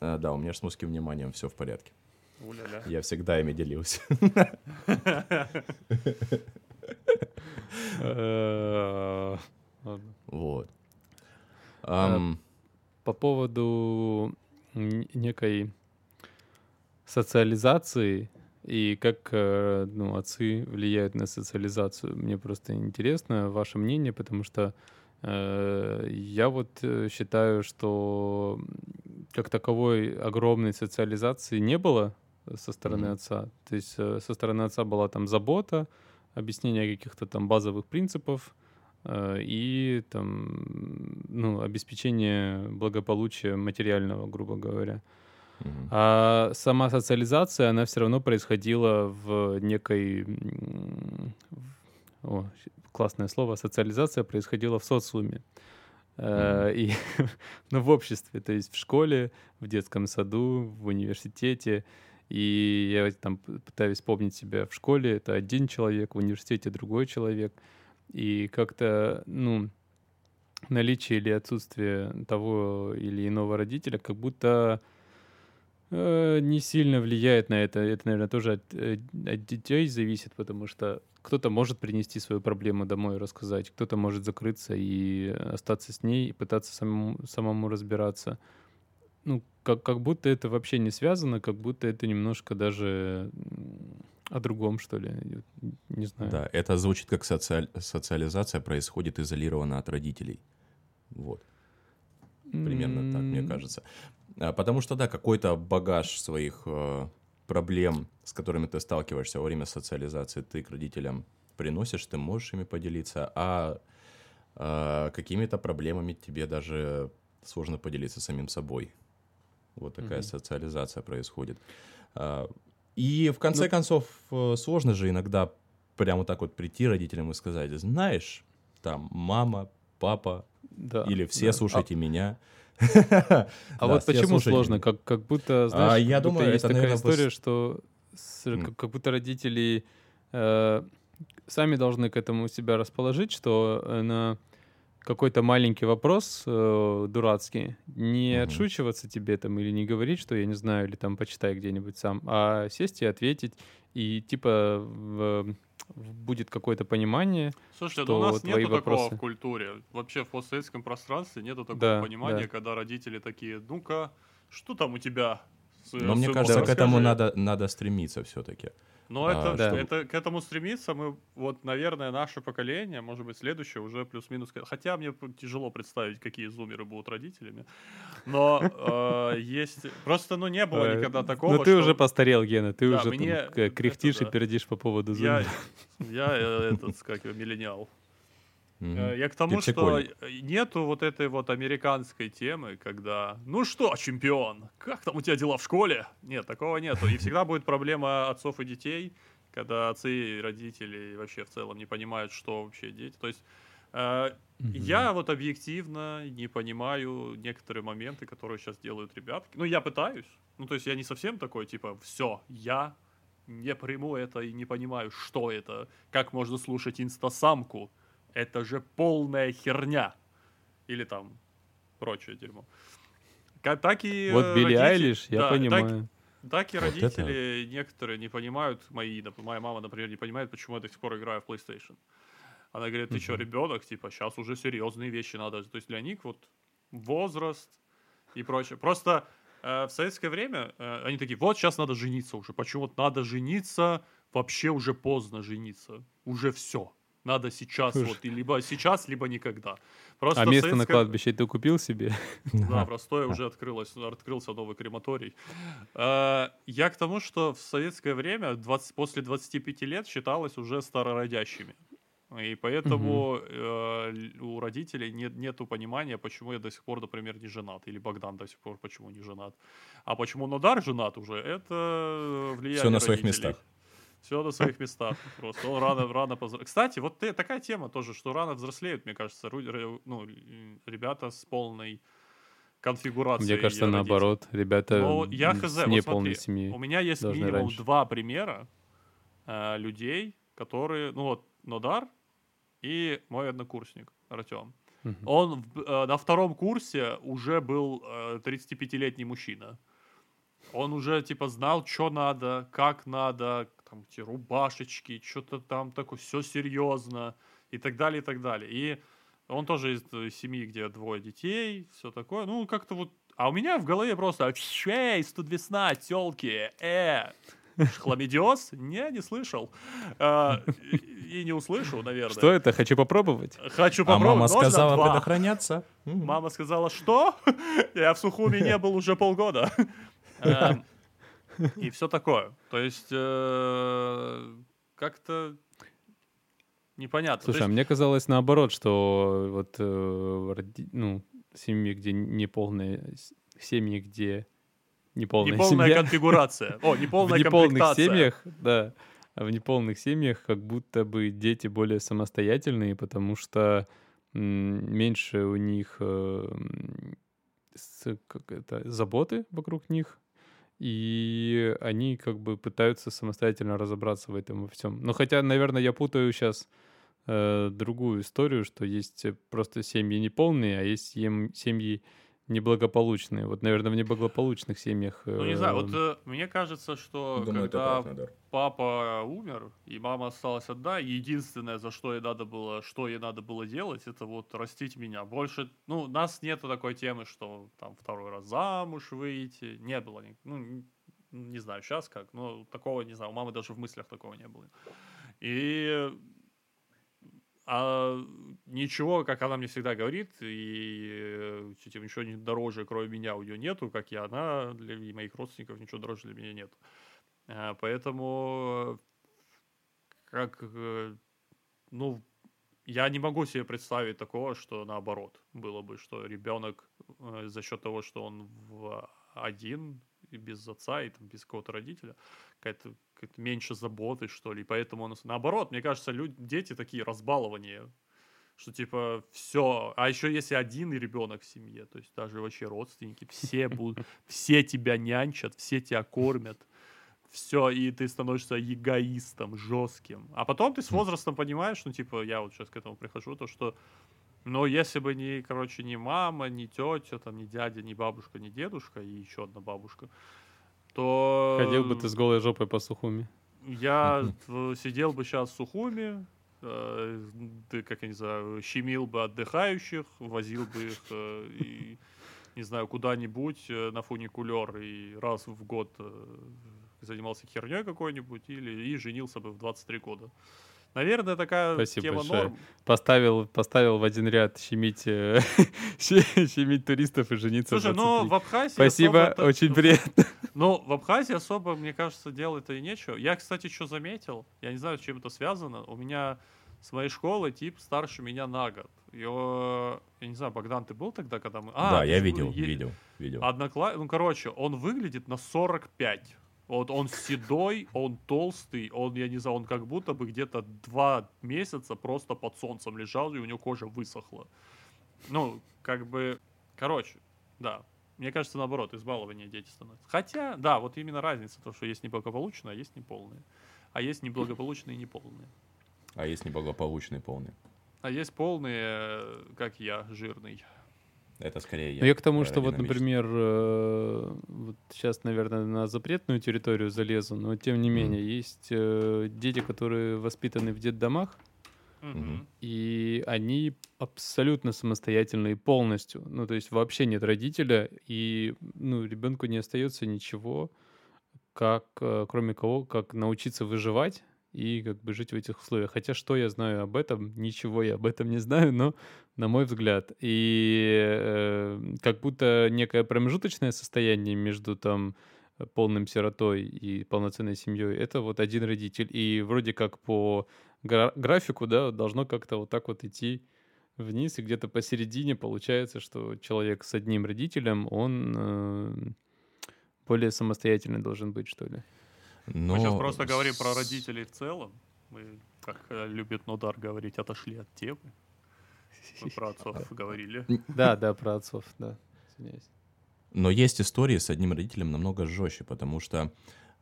А, да, у меня с мужским вниманием все в порядке. Уля-ля. Я всегда ими делился. Э. Вот. По поводу некой социализации и как э, ну, отцы влияют на социализацию. Мне просто интересно ваше мнение, потому что э, я вот э, считаю, что как таковой огромной социализации не было со стороны Мгм. отца. То есть э, со стороны отца была там забота, объяснение каких-то там базовых принципов и там ну обеспечение благополучия материального, грубо говоря. мгм. А сама социализация, она все равно происходила в некой... О, классное слово. Социализация происходила в социуме. Э, И, ну, в обществе, то есть в школе, в детском саду, в университете. И я там пытаюсь вспомнить себя в школе, это один человек, в университете другой человек. И как-то, ну, наличие или отсутствие того или иного родителя как будто э, не сильно влияет на это. Это, наверное, тоже от, э, от детей зависит, потому что кто-то может принести свою проблему домой и рассказать, кто-то может закрыться и остаться с ней и пытаться самому, самому разбираться. Ну, как, как будто это вообще не связано, как будто это немножко даже о другом, что ли. Не знаю. Да, это звучит как социаль- социализация происходит изолированно от родителей. Вот. Примерно так, мне кажется. А, Потому что, да, какой-то багаж своих э, проблем, с которыми ты сталкиваешься во время социализации, ты к родителям приносишь, ты можешь ими поделиться, а э, какими-то проблемами тебе даже сложно поделиться самим собой. Вот такая Мгм. социализация происходит. А, И в конце Ну- концов, э, сложно же иногда прямо так вот прийти родителям и сказать, знаешь, там мама, папа, Да, или все да. слушайте меня. А, а Да, вот почему сложно? меня. Как, как будто, знаешь, А, как я думаю, есть такая история, что как будто родители э, сами должны к этому себя расположить, что э, на какой-то маленький вопрос э, дурацкий не Мгм. отшучиваться тебе там или не говорить, что я не знаю, или там почитай где-нибудь сам, а сесть и ответить, и типа в- в- будет какое-то понимание. Слушай, что у нас твои нету такого вопросы. в культуре. Вообще в постсоветском пространстве нету такого Да, понимания, да. когда родители такие, ну-ка, что там у тебя? с- Но мне сынок, кажется, к этому расскажи». надо, надо стремиться все-таки. Но А, это, да. это к этому стремиться мы, вот, наверное, наше поколение, может быть, следующее уже плюс-минус. Хотя мне тяжело представить, какие зумеры будут родителями. Но э, есть... Просто, ну, не было Э, никогда такого, Ну ты что уже постарел, Гена, ты Да, уже мне там кряхтишь это и пердишь по поводу я, зума. я э, этот, как его, миллениал. Э, Я к тому, что э, нету вот этой вот американской темы, когда, ну что, чемпион, как там у тебя дела в школе? Нет, такого нету. И всегда будет проблема отцов и детей, когда отцы и родители вообще в целом не понимают, что вообще дети. То есть э, я вот объективно не понимаю некоторые моменты, которые сейчас делают ребятки. Ну, я пытаюсь. Ну, то есть я не совсем такой, типа, все, я не приму это и не понимаю, что это, как можно слушать инстасамку. Это же полная херня. Или там прочее дерьмо. Так и Вот э, Билли родители- Айлиш, я да, так- понимаю. так и Вот это- родители некоторые не понимают, мои, моя мама, например, не понимает, почему я до сих пор играю в PlayStation. Она говорит, ты что, ребенок, типа, сейчас уже серьезные вещи надо. То есть для них вот возраст и прочее. Просто э, в советское время э, они такие, вот сейчас надо жениться уже. Почему вот надо жениться, вообще уже поздно жениться. Уже все. Надо сейчас Слушай. вот, и либо сейчас, либо никогда. Просто А место на советское- кладбище ты купил себе? да, в Ростове уже открылось, открылся новый крематорий. Э, Я к тому, что в советское время 20 после 25 лет считалось уже старородящими. И поэтому э, л- у родителей нет, нету понимания, почему я до сих пор, например, не женат. Или Богдан до сих пор почему не женат. А почему Нодар женат уже, это влияние Всё на своих родителей. местах. Все на своих местах. Просто он рано, рано позр- Кстати, вот ты- такая тема тоже, что рано взрослеют, мне кажется, ну, ребята с полной конфигурацией. Мне кажется, родителей. наоборот. Ребята Но я хз, с вот неполной смотри, семьей. У меня есть минимум раньше. два примера э, людей, которые, ну вот, Нодар и мой однокурсник Артем. Мгм. Он э, на втором курсе уже был э, 35-летний мужчина. Он уже, типа, знал, что надо, как надо, там, эти рубашечки, что-то там такое, все серьезно, и так далее, и так далее. И он тоже из э, семьи, где двое детей, все такое. Ну, как-то вот... А у меня в голове просто «Эй, тут весна, тёлки, э!» Хламидиоз? Не, не слышал. А, и, не услышу, наверное. Что это? Хочу попробовать. Хочу А попробовать. мама Можно сказала два? предохраняться. Мама сказала, что? Я в Сухуми не был уже полгода. И все такое. То есть э, как-то непонятно. Слушай, а мне казалось наоборот, что вот э, роди- ну, семьи, где неполные, семьи, где неполная, неполная семья, конфигурация. О, в неполная неполных комплектация. семьях, да, а в неполных семьях как будто бы дети более самостоятельные, потому что меньше у них э, с- как это, заботы вокруг них, и они как бы пытаются самостоятельно разобраться в этом во всем. Но хотя, наверное, я путаю сейчас другую историю, что есть э, просто семьи неполные, а есть сем- семьи неблагополучные. Вот, наверное, в неблагополучных семьях... Ну, не знаю, вот э, мне кажется, что Думаю, когда прав, папа умер, и мама осталась одна, единственное, за что ей надо было, что ей надо было делать, это вот растить меня. Больше, ну, у нас нету такой темы, что там второй раз замуж выйти, не было, ну, не знаю, сейчас как, но такого, не знаю, у мамы даже в мыслях такого не было. И а ничего, как она мне всегда говорит, и э, типа, ничего дороже, кроме меня, у нее нету, как и она, для и моих родственников ничего дороже для меня нет. А, Поэтому, как, э, ну, я не могу себе представить такого, что наоборот было бы, что ребенок э, за счет того, что он в один, и без отца, и там, без какого-то родителя, какая-то какая-то меньше заботы, что ли. И поэтому он... Наоборот, мне кажется, люди, дети такие разбалования, что типа все. А еще если один ребенок в семье, то есть даже вообще родственники, все будут, все тебя нянчат, все тебя кормят. Все, и ты становишься эгоистом, жестким. А потом ты с возрастом понимаешь, ну, типа, я вот сейчас к этому прихожу, то что, ну, если бы не, короче, не мама, не тетя, там, не дядя, не бабушка, не дедушка и еще одна бабушка, то... Ходил бы ты с голой жопой по сухуми. Я сидел бы сейчас в Сухуми, э, как я не знаю, щемил бы отдыхающих, возил бы их, э, и, не знаю, куда-нибудь э, на фуникулер и раз в год э, занимался херней какой-нибудь или и женился бы в 23 года. Наверное, такая Спасибо тема большое. норм. Поставил, поставил в один ряд щемить, э, щемить туристов и жениться Слушай, ну 23. в Абхазии Спасибо, очень приятно. Ну, в Абхазии особо, мне кажется, делать-то и нечего. Я, кстати, что заметил, я не знаю, с чем это связано. У меня с моей школы тип старше меня на год. Его, я не знаю, Богдан, ты был тогда, когда мы... А, да, я видел, видел, видел. Однокла... Ну, короче, он выглядит на 45. Вот он седой, он толстый, он, я не знаю, он как будто бы где-то два месяца просто под солнцем лежал, и у него кожа высохла. Ну, как бы, короче, да. Мне кажется, наоборот, избалование дети становятся. Хотя, да, вот именно разница, то, что есть неблагополучные, а есть неполные. А есть неблагополучные и неполные. А есть неблагополучный полный. А есть полные, э, как я, жирный. Это скорее я. Ну, я к тому, что вот, например, э, вот сейчас, наверное, на запретную территорию залезу, но тем не менее, есть э, дети, которые воспитаны в детдомах, Мгм. и они абсолютно самостоятельные полностью. Ну, то есть вообще нет родителя, и ну, ребенку не остается ничего, как, э, кроме кого, как научиться выживать и как бы жить в этих условиях. Хотя что я знаю об этом? Ничего я об этом не знаю, но на мой взгляд. И э, как будто некое промежуточное состояние между там э, полным сиротой и полноценной семьей, это вот один родитель. И вроде как по гра- графику, да, должно как-то вот так вот идти вниз, и где-то посередине получается, что человек с одним родителем, он э, более самостоятельный должен быть, что ли. Но Мы сейчас просто говорим про родителей в целом. Мы, как э, любит Нодар говорить, отошли от темы. Мы про отцов говорили. Да, да, про отцов, да. Извиняюсь. Но есть истории с одним родителем намного жестче, потому что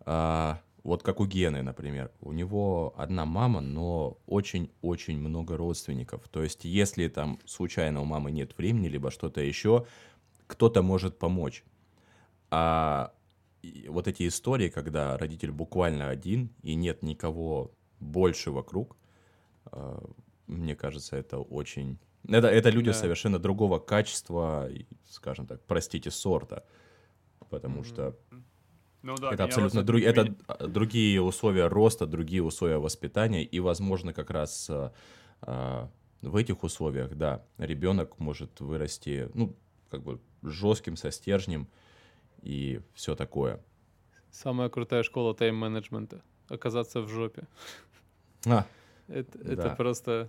а, вот как у Гены, например, у него одна мама, но очень-очень много родственников. То есть если там случайно у мамы нет времени, либо что-то еще, кто-то может помочь. А вот эти истории, когда родитель буквально один и нет никого больше вокруг, а, мне кажется, это очень... Это, это люди Да. совершенно другого качества, скажем так, простите, сорта. Потому что Ну да, это абсолютно друг- это меня- а, другие условия роста, другие условия воспитания, и, возможно, как раз а, а, в этих условиях, да, ребенок может вырасти, ну, как бы жестким, со стержнем и все такое. Самая крутая школа тайм-менеджмента. Оказаться в жопе. А, Это, это Да. просто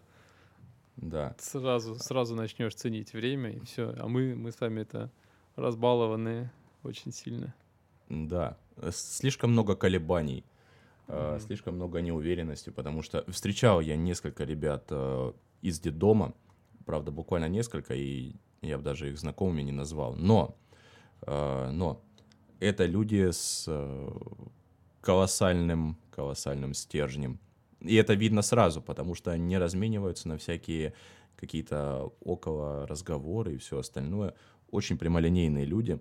да. сразу, сразу начнешь ценить время, и все. А мы, мы с вами это разбалованные очень сильно. Да, слишком много колебаний, Мгм. слишком много неуверенности, потому что встречал я несколько ребят э, из детдома, правда, буквально несколько, и я бы даже их знакомыми не назвал, но, э, но это люди с колоссальным, колоссальным стержнем. И это видно сразу, потому что они не размениваются на всякие какие-то около разговоры и все остальное. Очень прямолинейные люди,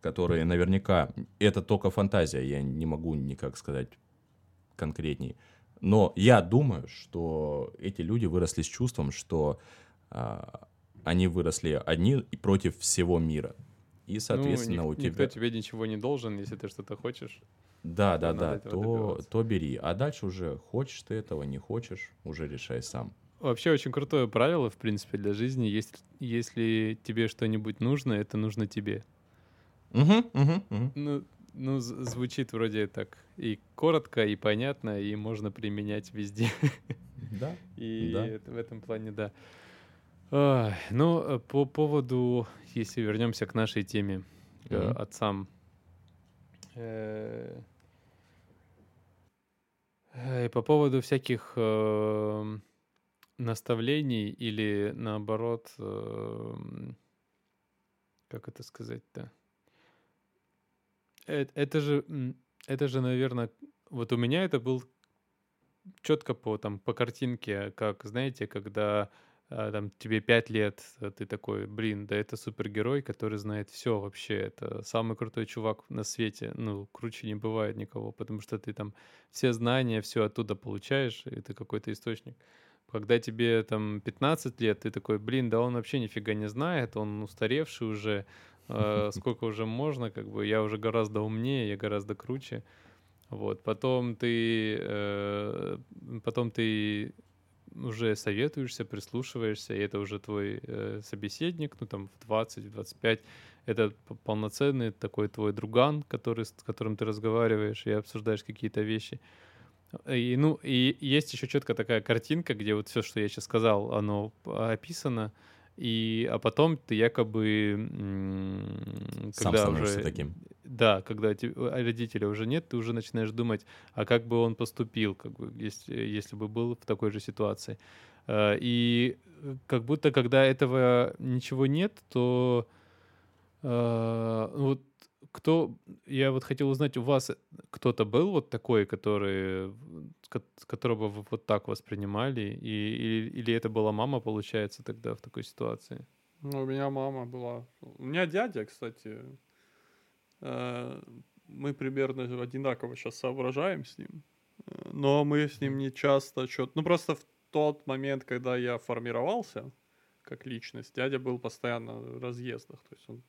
которые наверняка... Это только фантазия, я не могу никак сказать конкретней. Но я думаю, что эти люди выросли с чувством, что а, они выросли одни и против всего мира. И, соответственно, ну, у ник- тебя... Никто тебе ничего не должен, если ты что-то хочешь. Да, да, да, то, добиваться. то бери. А дальше уже хочешь ты этого, не хочешь, уже решай сам. Вообще очень крутое правило, в принципе, для жизни. Если, если тебе что-нибудь нужно, это нужно тебе. Угу, угу, угу. Ну, ну, звучит вроде так и коротко, и понятно, и можно применять везде. Да. И Да. это- в этом плане, да. Ай, ну, э, по поводу, если вернемся к нашей теме, к Мгм. отцам. Э, э, По поводу всяких эм, наставлений или наоборот, эм, как это сказать-то? Э- Это же, это же, наверное, вот у меня это был четко по там по картинке, как знаете, когда там тебе пять лет, а ты такой, блин, да это супергерой, который знает все вообще, это самый крутой чувак на свете, ну круче не бывает никого, потому что ты там все знания, все оттуда получаешь, и ты какой-то источник. Когда тебе там 15 лет, ты такой, блин, да он вообще нифига не знает, он устаревший уже, э, сколько уже можно, как бы я уже гораздо умнее, я гораздо круче. Вот, потом ты, э, потом ты уже советуешься, прислушиваешься, и это уже твой э, собеседник, ну там в 20, в 25, это полноценный такой твой друган, который, с которым ты разговариваешь и обсуждаешь какие-то вещи. И, ну, и есть еще четко такая картинка, где вот все, что я сейчас сказал, оно описано, и, а потом ты якобы, Сам когда становишься уже, таким. да, когда а родителя уже нет, ты уже начинаешь думать, а как бы он поступил, как бы, если, если бы был в такой же ситуации. Э, И э, как будто, когда этого ничего нет, то э, вот кто, я вот хотел узнать, у вас кто-то был вот такой, который, ко- которого вы вот так воспринимали, и, или, или это была мама, получается, тогда в такой ситуации? Ну, у меня мама была. У меня дядя, кстати. э, Мы примерно одинаково сейчас соображаем с ним. Э, Но мы с ним не часто что Ну, просто в тот момент, когда я формировался как личность, дядя был постоянно в разъездах. То есть он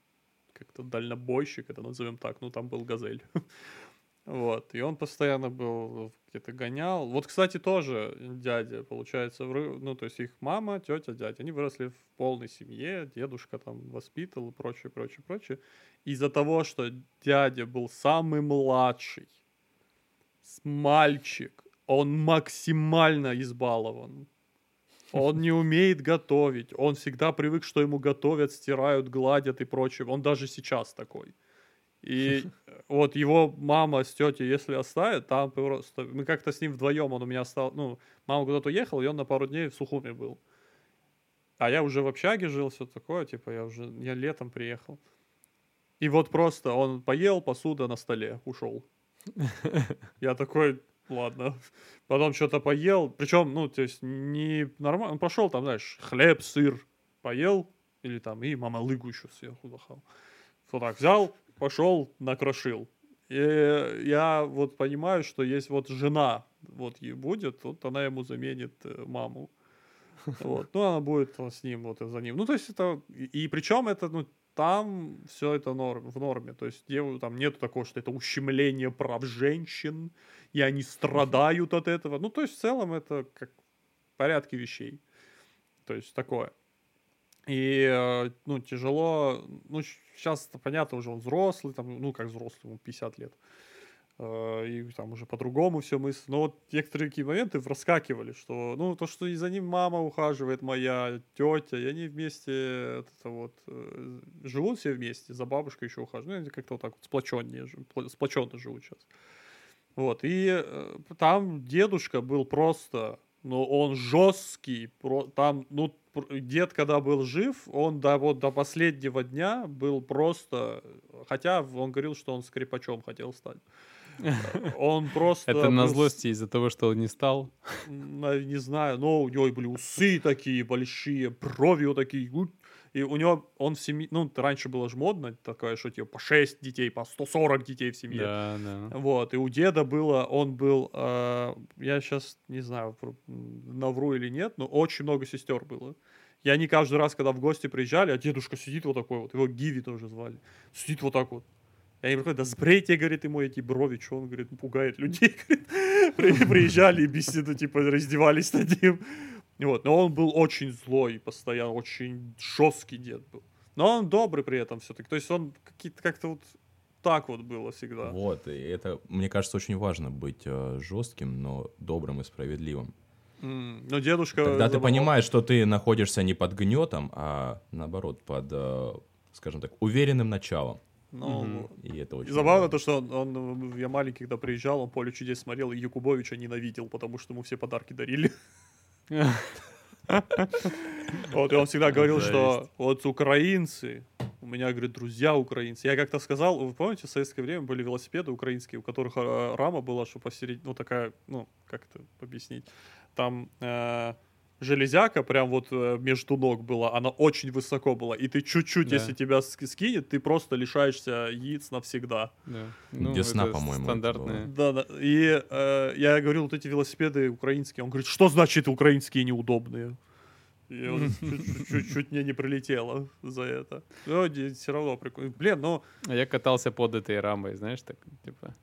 как-то дальнобойщик, это назовем так. Ну, там был газель. Вот, и он постоянно был где-то гонял. Вот, кстати, тоже дядя, получается, вры- ну, то есть их мама, тетя, дядя, они выросли в полной семье, дедушка там воспитывал и прочее, прочее, прочее. Из-за того, что дядя был самый младший, мальчик, он максимально избалован. Он не умеет готовить. Он всегда привык, что ему готовят, стирают, гладят и прочее. Он даже сейчас такой. И вот его мама с тетей, если оставят, там просто... Мы как-то с ним вдвоем, он у меня стал... Ну, мама куда-то уехала, и он на пару дней в Сухуме был. А я уже в общаге жил, все такое, типа, я уже... Я летом приехал. И вот просто он поел, посуда на столе, ушел. Я такой, ладно. Потом что-то поел. Причем, ну, то есть, не нормально. Он пошел там, знаешь, хлеб, сыр поел. Или там, и мама лыгу еще сверху захал. Вот так взял, пошел, накрошил. И я вот понимаю, что есть вот жена, вот ей будет, вот она ему заменит э, маму. Вот. Ну, она будет с ним, вот за ним. Ну, то есть это... И, причем это, ну, там все это норм, в норме. То есть там нету такого, что это ущемление прав женщин, и они страдают от этого. Ну, то есть в целом это как в порядке вещей. То есть такое. И, э, ну, тяжело, ну, сейчас понятно, уже он взрослый, там, ну, как взрослый, ему 50 лет. Э, И там уже по-другому все мысли. Но вот некоторые такие моменты проскакивали, что, ну, то, что и за ним мама ухаживает, моя тетя, и они вместе это вот э, живут все вместе, за бабушкой еще ухаживают. Ну, они как-то вот так вот сплоченнее, сплоченно живут сейчас. Вот, и э, там дедушка был просто, ну, он жесткий, там, ну, дед, когда был жив, он до, вот, до последнего дня был просто, хотя он говорил, что он скрипачом хотел стать. Он просто... Это на злости из-за того, что он не стал. не знаю, но у него были усы такие большие, брови вот такие. И у него, он в семье, ну, раньше было же модно такое, что типа по 6 детей, по 140 детей в семье. Да, да. Вот, и у деда было, он был, э, я сейчас не знаю, навру или нет, но очень много сестер было. И они каждый раз, когда в гости приезжали, а дедушка сидит вот такой вот, его Гиви тоже звали, сидит вот так вот. И они приходят, да сбрейте, говорит, ему эти брови, что он, говорит, пугает людей. говорит. Приезжали и беседу, типа, раздевались над ним. Вот, но он был очень злой постоянно, очень жесткий дед был. Но он добрый при этом все-таки. То есть он какие-то как-то вот так вот было всегда. Вот, и это, мне кажется, очень важно быть э, жестким, но добрым и справедливым. М, Но дедушка... Тогда ты понимаешь, что ты находишься не под гнетом, а наоборот, под, э, скажем так, уверенным началом. Ну, Мгм. вот. И это очень забавно важно. то, что он, он, я маленький, когда приезжал, он «Поле чудес» смотрел, и Якубовича ненавидел, потому что ему все подарки дарили. Вот, и он всегда говорил, что вот украинцы, у меня, говорит, друзья украинцы. Я как-то сказал, вы помните, в советское время были велосипеды украинские, у которых э, рама была, что посередине, ну, такая, ну, как это объяснить, там э, железяка прям вот э, между ног была, она очень высоко была, и ты чуть-чуть, Да. если тебя ски- скинет, ты просто лишаешься яиц навсегда. Да. Десна, это по-моему, это Стандартная. Да, да. И э, я говорил, вот эти велосипеды украинские. Он говорит, что значит украинские неудобные? И он чуть- чуть- чуть мне не прилетело за это. Но все равно прикольно. Блин, ну, А я катался под этой рамой, знаешь, так, типа,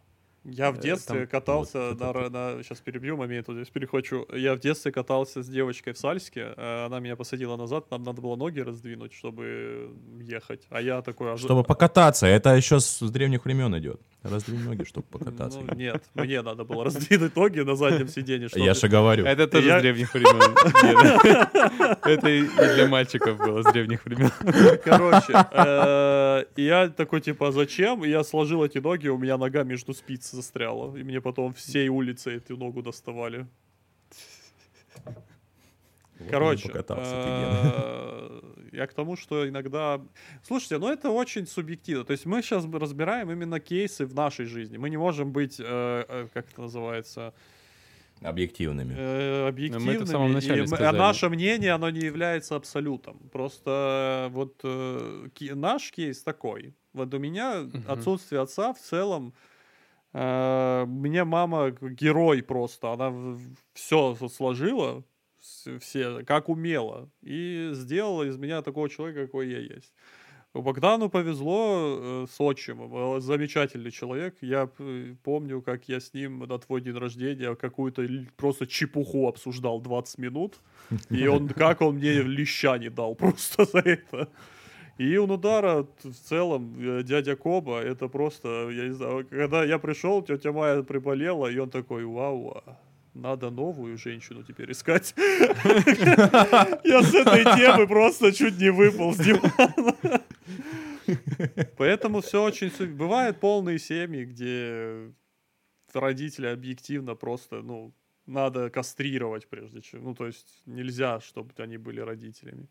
Я в Э, детстве там- катался Вот, на, на- Сейчас перебью момент, вот здесь перехвачу. Я в детстве катался с девочкой в Сальске. э, Она меня посадила назад, нам надо было ноги раздвинуть, чтобы ехать. А я такой... Чтобы покататься, это еще с древних времен идет. Раздвинь ноги, чтобы покататься. Ну, нет, мне надо было раздвинуть ноги на заднем сиденье. чтобы- Я же говорю. Это тоже Я- с древних времен. Это и для мальчиков было с древних времен. Короче, э, я такой, типа, зачем? Я сложил эти ноги, у меня нога между спиц застряла. И мне потом всей улицы эту ногу доставали. Вот Короче, покатался, э, я к тому, что иногда... Слушайте, ну это очень субъективно. То есть мы сейчас разбираем именно кейсы в нашей жизни. Мы не можем быть, э, э, как это называется, Объективными. э, объективными. это в самом начале и мы- а сказали. наше мнение, оно не является абсолютом. Просто вот э, ки- наш кейс такой. Вот у меня отсутствие отца в целом э, мне мама герой просто. Она все сложила, все как умела. И сделала из меня такого человека, какой я есть. Богдану повезло э, с отчимом. э, Замечательный человек. Я помню, как я с ним на твой день рождения какую-то просто чепуху обсуждал 20 минут. И он, как он мне леща не дал просто за это. И у удара в целом э, дядя Коба, это просто, я не знаю, когда я пришел, тетя Майя приболела, и он такой, вау, а надо новую женщину теперь искать. Я с этой темы просто чуть не выпал с дивана. Поэтому все очень... Бывают полные семьи, где родители объективно просто, ну, надо кастрировать прежде чем... Ну, то есть нельзя, чтобы они были родителями.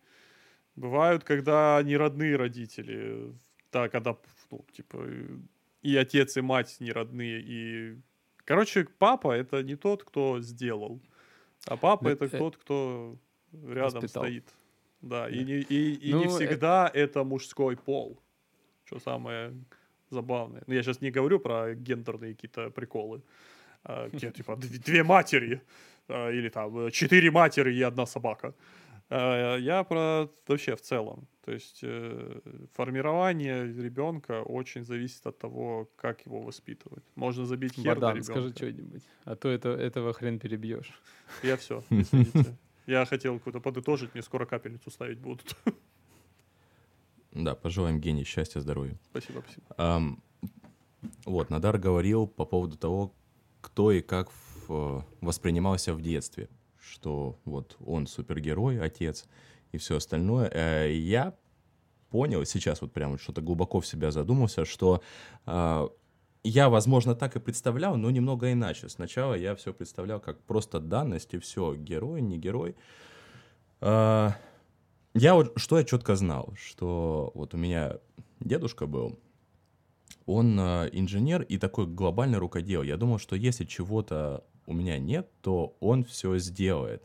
Бывают, когда не родные родители, да, когда, ну, типа, и отец, и мать не родные, и... Короче, папа — это не тот, кто сделал, а папа — Да, это э, тот, кто рядом воспитал. стоит. Да, и не, и, и не Ну, э- всегда это мужской пол, что самое забавное. Ну, я сейчас не говорю про гендерные какие-то приколы, а, где, типа, две, две матери, а, или там э, четыре матери и одна собака. А, Я про вообще в целом. То есть э, формирование ребенка очень зависит от того, как его воспитывают. Можно забить хер на ребенка. скажи что-нибудь. А то это, этого хрен перебьешь. Я все, извините. Я хотел какую-то подытожить, мне скоро капельницу ставить будут. Да, пожелаем гений счастья, здоровья. Спасибо, спасибо. Ам, вот, Надар говорил по поводу того, кто и как в- э, воспринимался в детстве. Что вот он супергерой, отец и все остальное. Э, Я понял сейчас вот прям вот что-то глубоко в себя задумался, что а, я, возможно, так и представлял, но немного иначе. Сначала я все представлял как просто данность и все, герой, не герой. А, я вот, что я четко знал, что вот у меня дедушка был, он э, инженер и такой глобальный рукодел. Я думал, что если чего-то у меня нет, то он все сделает,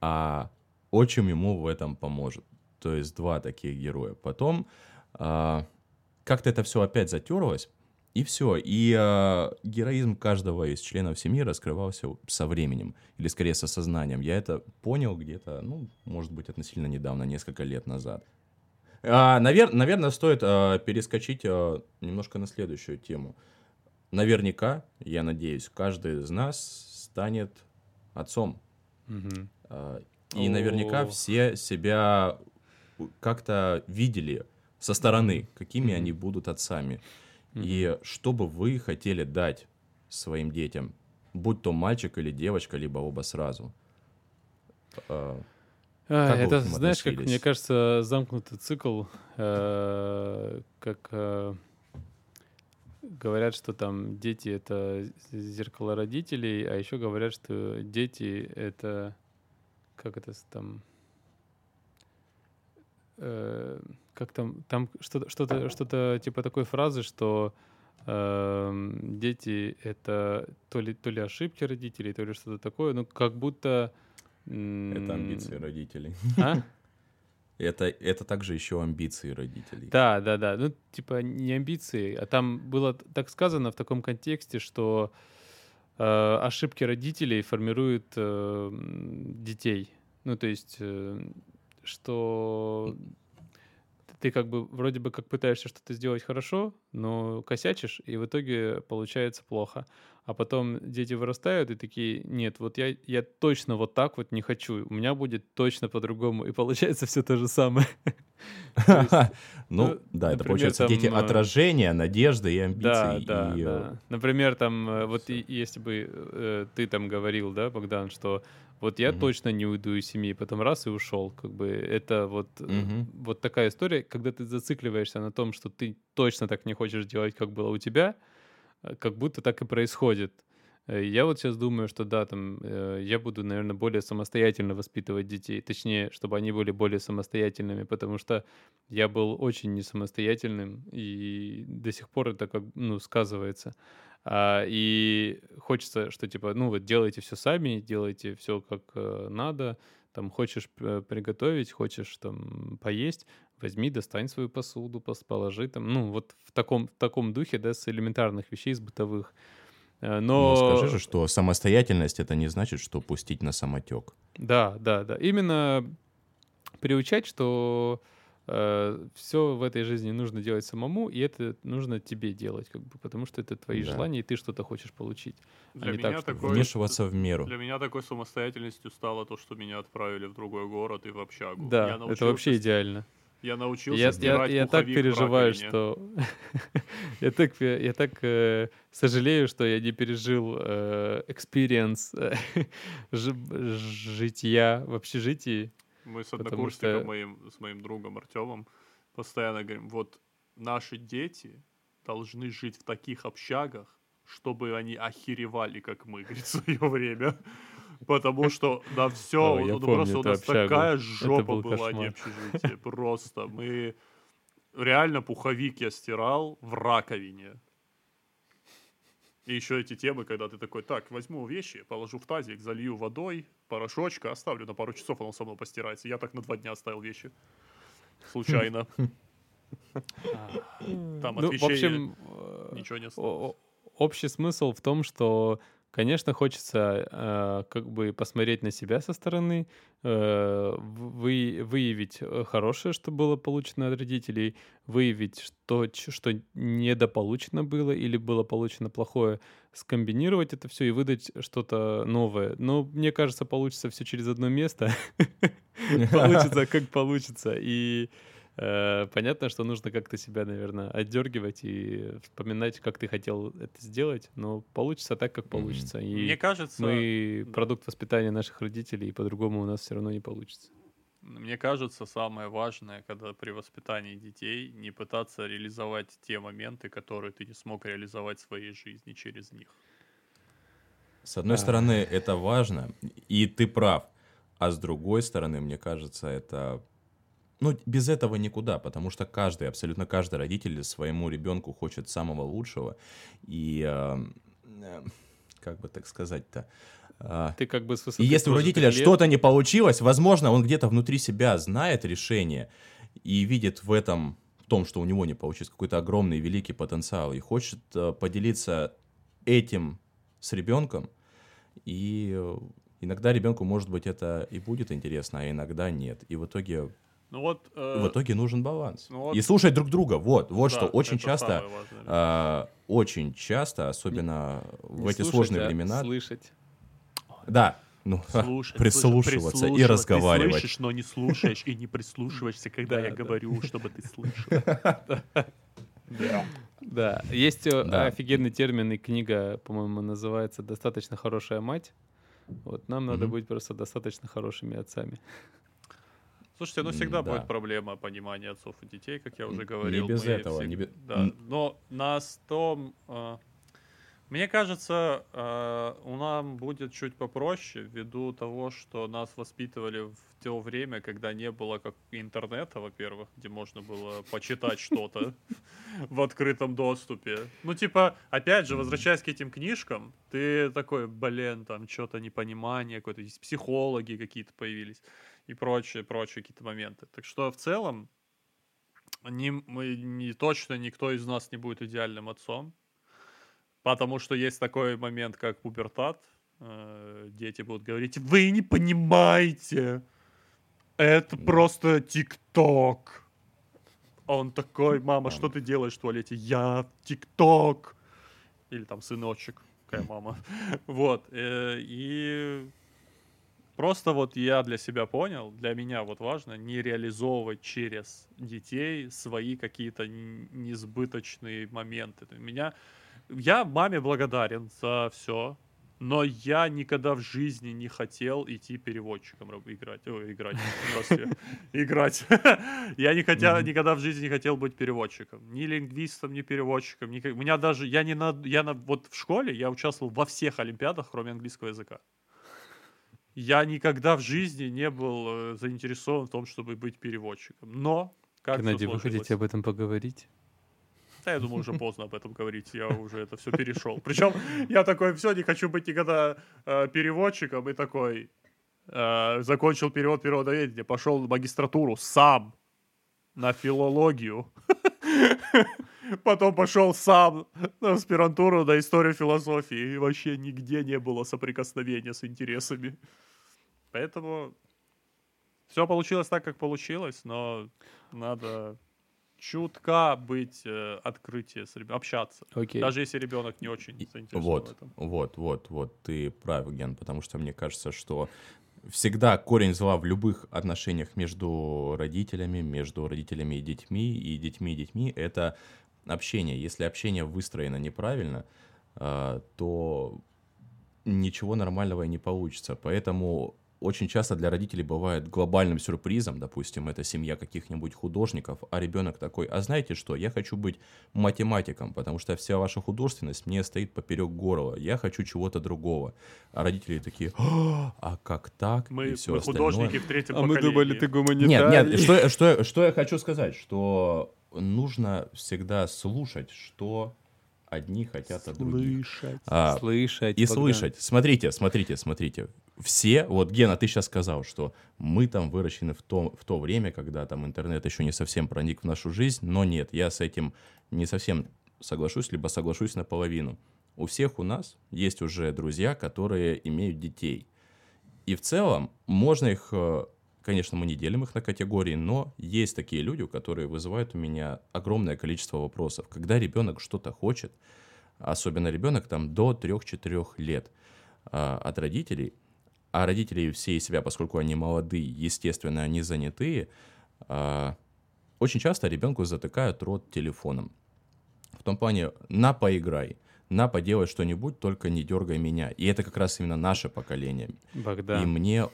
а отчим ему в этом поможет. То есть два таких героя. Потом а, как-то это все опять затерлось, и все. И а, героизм каждого из членов семьи раскрывался со временем, или скорее со сознанием. Я это понял где-то, ну, может быть, относительно недавно, несколько лет назад. А, навер- наверное, стоит а, перескочить а, немножко на следующую тему. Наверняка, я надеюсь, каждый из нас станет отцом. А, И наверняка О. все себя как-то видели со стороны, какими Мгм. они будут отцами. И что бы вы хотели дать своим детям, будь то мальчик или девочка, либо оба сразу. А, А, это, знаешь, как мне кажется, замкнутый цикл, э, как э, говорят, что там дети это зеркало родителей, а еще говорят, что дети это как это там э, как там там что-то что-то что-то типа такой фразы, что эм, дети это то ли то ли ошибки родителей, то ли что-то такое, ну как будто Это амбиции родителей. а? Это, это также еще амбиции родителей. Да, да, да. Ну, типа, не амбиции, а там было так сказано в таком контексте, что э, ошибки родителей формируют э, детей. Ну, то есть, э, что ты как бы вроде бы как пытаешься что-то сделать хорошо, но косячишь, и в итоге получается плохо. А потом дети вырастают и такие, нет, вот я, я точно вот так вот не хочу, у меня будет точно по-другому, и получается все то же самое. Ну, ну, да, это получается дети э, отражения, надежды и амбиций. да, э, да. Например, там, э, вот если бы ты там говорил, да, Богдан, что вот я Мгм. точно не уйду из семьи, потом раз и ушел, как бы это вот, Мгм. вот такая история, когда ты зацикливаешься на том, что ты точно так не хочешь делать, как было у тебя, э, как будто так и происходит. Э, Я вот сейчас думаю, что да, там э, я буду, наверное, более самостоятельно воспитывать детей, точнее, чтобы они были более самостоятельными, потому что я был очень не самостоятельным, и до сих пор это как, ну, сказывается. А, и хочется, что типа, ну вот делайте все сами, делайте все как э, надо, там хочешь э, приготовить, хочешь там поесть, возьми, достань свою посуду, пос- положи там, ну вот в таком, в таком духе, да, с элементарных вещей, с бытовых. Э, Ну, Но скажи же, что самостоятельность это не значит, что пустить на самотек. Да, да, да. Именно приучать, что все в этой жизни нужно делать самому, и это нужно тебе делать, как бы, потому что это твои Да. желания, и ты что-то хочешь получить. Для не меня так, такой... Вмешиваться в меру. Для меня такой самостоятельностью стало то, что меня отправили в другой город и в общагу. Да, это вообще идеально. Я научился Я, я- стирать я так переживаю, что... я так, э, я так э, сожалею, что я не пережил experience жития в общежитии. Мы с однокурсником что- моим, с моим другом Артемом постоянно говорим, вот наши дети должны жить в таких общагах, чтобы они охеревали, как мы, говорит, в свое время. Потому что на все, ну помню просто у нас такая Это жопа был была, не общежитие. Просто мы реально пуховик я стирал в раковине. И еще эти темы, когда ты такой, так, возьму вещи, положу в тазик, залью водой, порошочка, оставлю на пару часов, оно само постирается. Я так на два дня оставил вещи. Случайно. Там от Ну, вещей э, ничего не осталось. общий смысл в том, что, конечно, хочется э, как бы посмотреть на себя со стороны, э, вы, выявить э, хорошее, что было получено от родителей, выявить, что, что недополучено было или было получено плохое, скомбинировать это все и выдать что-то новое. Но мне кажется, получится все через одно место. Получится, как получится. И Понятно, что нужно как-то себя, наверное, отдергивать и вспоминать, как ты хотел это сделать, но получится так, как получится. И Мне кажется, мы продукт воспитания наших родителей, и по-другому у нас все равно не получится. Мне кажется, самое важное, когда при воспитании детей, не пытаться реализовать те моменты, которые ты не смог реализовать в своей жизни через них. С одной А. стороны, это важно, и ты прав. А с другой стороны, мне кажется, это... Ну, без этого никуда, потому что каждый, абсолютно каждый родитель своему ребенку хочет самого лучшего. И, э, э, как бы так сказать-то... а, Ты как бы с И если у родителя что-то не получилось, возможно, он где-то внутри себя знает решение и видит в этом, в том, что у него не получилось, какой-то огромный, великий потенциал, и хочет э, поделиться этим с ребенком. И э, иногда ребенку, может быть, это и будет интересно, а иногда нет. И в итоге, Ну вот... э, в итоге нужен баланс. ну вот- И слушать друг друга. Вот, вот да, что очень часто, а, очень часто, особенно в Не эти слушать, сложные а времена. слышать. Да, ну, Слушать, прислушиваться и прислушиваться. разговаривать. Ты слышишь, но не слушаешь и не прислушиваешься, когда Да, я говорю, чтобы ты слышал. Да, есть э, офигенный термин, и книга, по-моему, называется «Достаточно хорошая мать». Вот нам надо быть просто достаточно хорошими отцами. Слушайте, ну всегда да. будет проблема понимания отцов и детей, как я уже говорил. без Мы этого, всег- не Да, но нас том... э, Мне кажется, э, у нас будет чуть попроще, ввиду того, что нас воспитывали в то время, когда не было как интернета, во-первых, где можно было почитать что-то в открытом доступе. Ну, типа, опять же, возвращаясь к этим книжкам, ты такой, блин, там что-то непонимание, какое-то есть психологи какие-то появились и прочие, прочие какие-то моменты. Так что в целом не, мы не точно никто из нас не будет идеальным отцом, потому что есть такой момент, как пубертат. Э, Дети будут говорить, вы не понимаете, это просто ТикТок. А он такой, мама, что ты делаешь в туалете? Я ТикТок. Или там сыночек, какая мама. Вот. э, И просто вот я для себя понял, для меня вот важно не реализовывать через детей свои какие-то несбыточные моменты. Меня, я маме благодарен за все, но я никогда в жизни не хотел идти переводчиком играть. Ой, играть. Играть. Я никогда в жизни не хотел быть переводчиком. Ни лингвистом, ни переводчиком. У меня даже, я не на, я на, вот в школе я участвовал во всех олимпиадах, кроме английского языка. Я никогда в жизни не был э, заинтересован в том, чтобы быть переводчиком. Но, как Геннадий, вы хотите об этом поговорить? да, я думаю, уже поздно об этом говорить. Я уже это все перешел. Причем я такой, все, не хочу быть никогда э, переводчиком. И такой, э, закончил перевод переводоведения, пошел в магистратуру сам на филологию. Потом пошел сам на аспирантуру на историю философии. И вообще нигде не было соприкосновения с интересами. Поэтому все получилось так, как получилось, но надо чутка быть э, открытие с ребенком, общаться. Окей. Даже если ребенок не очень заинтересован в Вот, этом. вот, вот, вот, ты прав, Ген, потому что мне кажется, что всегда корень зла в любых отношениях между родителями, между родителями и детьми, и детьми и детьми — это общение. Если общение выстроено неправильно, а, то ничего нормального и не получится. Поэтому очень часто для родителей бывает глобальным сюрпризом, допустим, это семья каких-нибудь художников, а ребенок такой, а знаете что, я хочу быть математиком, потому что вся ваша художественность мне стоит поперек горла, я хочу чего-то другого. А родители такие, «А, а как так? Мы, и все мы остальное. художники в третьем А мы поколении. думали, ты Нет, гуманитарий. нет, что, я- что, я- что я хочу сказать, что нужно всегда слушать, что одни хотят от других. Слышать. А, Слышать. и Богдан. слышать. Смотрите, смотрите, смотрите. Все, вот Гена, ты сейчас сказал, что мы там выращены в то, в то время, когда там интернет еще не совсем проник в нашу жизнь, но нет, я с этим не совсем соглашусь, либо соглашусь наполовину. У всех у нас есть уже друзья, которые имеют детей. И в целом можно их, э, конечно, мы не делим их на категории, но есть такие люди, которые вызывают у меня огромное количество вопросов. Когда ребенок что-то хочет, особенно ребенок там до 3-4 лет а, от родителей, а родители все из себя, поскольку они молодые, естественно, они занятые, а, очень часто ребенку затыкают рот телефоном. В том плане, на поиграй, на поделай что-нибудь, только не дергай меня. И это как раз именно наше поколение. Богдан, И мне...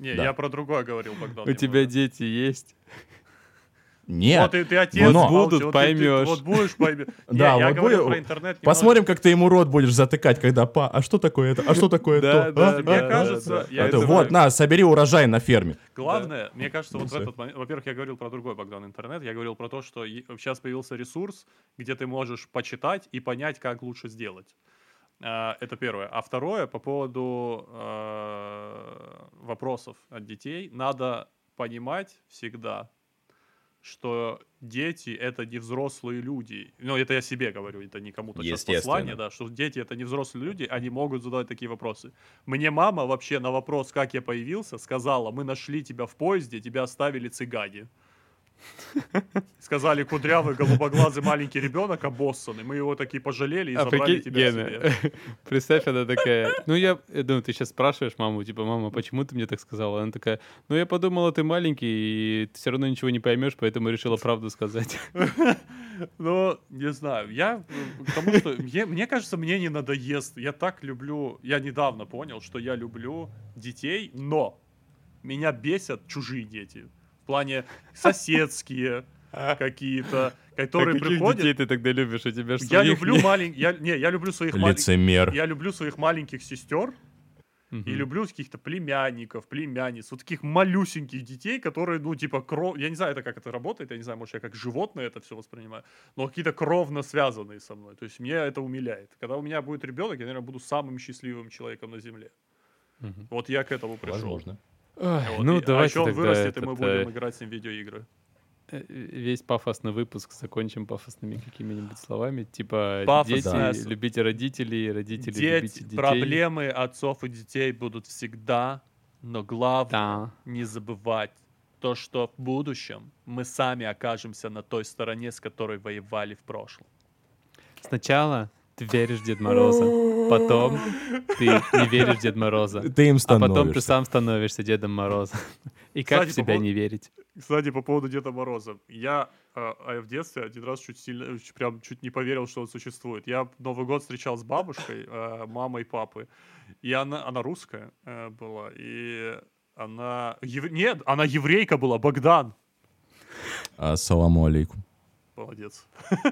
Не, Да. я про другое говорил, Богдан. у тебя немного. дети есть? Нет, Вот ты, ты отец. Но- молчи, Будут, вот ты- ты- поймешь. Вот будешь поймешь. Да, я вот говорю про интернет. посмотрим, как ты ему рот будешь затыкать, когда па, а что такое это, а что такое то? да, А? Мне А? кажется, я А ты, вот, на, собери урожай на ферме. Главное, мне кажется, вот в этот момент, во-первых, я говорил про другой Богдан интернет, я говорил про то, что сейчас появился ресурс, где ты можешь почитать и понять, как лучше сделать. А, Это первое. А второе, по поводу э, вопросов от детей, надо понимать всегда, что дети это не взрослые люди. Ну, это я себе говорю, это не кому-то сейчас послание, да, что дети это не взрослые люди, они могут задавать такие вопросы. Мне мама вообще на вопрос, как я появился, сказала, мы нашли тебя в поезде, тебя оставили цыгане. Сказали, кудрявый, голубоглазый маленький ребенок обоссанный. Мы его такие пожалели и А забрали прикинь, тебя Гена, себе. представь, она такая, ну я, думаю, ты сейчас спрашиваешь маму, типа, мама, почему ты мне так сказала? Она такая, ну я подумала, ты маленький, и ты все равно ничего не поймешь, поэтому решила правду сказать. Ну, не знаю, я э, к тому, что мне, мне кажется, мне не надоест. Я так люблю, я недавно понял, что я люблю детей, но меня бесят чужие дети. В плане соседские какие-то, которые А приходят. детей ты тогда любишь? У тебя Я люблю маленьких, я, не, я люблю своих маленьких, я люблю своих маленьких сестер Мгм. и люблю каких-то племянников, племянниц, вот таких малюсеньких детей, которые, ну, типа, кров... Я не знаю, это как это работает, я не знаю, может, я как животное это все воспринимаю, но какие-то кровно связанные со мной. То есть мне это умиляет. Когда у меня будет ребенок, я, наверное, буду самым счастливым человеком на Земле. Мгм. Вот я к этому пришел. Возможно. Ой, Вот. Ну, И- а давайте еще он тогда вырастет, и мы этот, будем э, играть с ним в видеоигры. э, весь пафосный выпуск закончим пафосными какими-нибудь словами, типа Пафосное дети, с- любите родителей, родители, Дети, любите детей. проблемы отцов и детей будут всегда, но главное Да. не забывать, то, что в будущем мы сами окажемся на той стороне, с которой воевали в прошлом. Сначала ты веришь в Дед Мороза, потом ты не веришь в Дед Мороза, Ты им а потом ты сам становишься Дедом Морозом. И как Кстати, в по себя поводу- не верить? Кстати, по поводу Деда Мороза. Я а, а в детстве один раз чуть сильно, э, чуть- прям чуть не поверил, что он существует. Я Новый год встречал с бабушкой, э, мамой папы. И она, она русская э, была. И она... ев- Нет, она еврейка была, Богдан. Ассаламу алейкум. Молодец.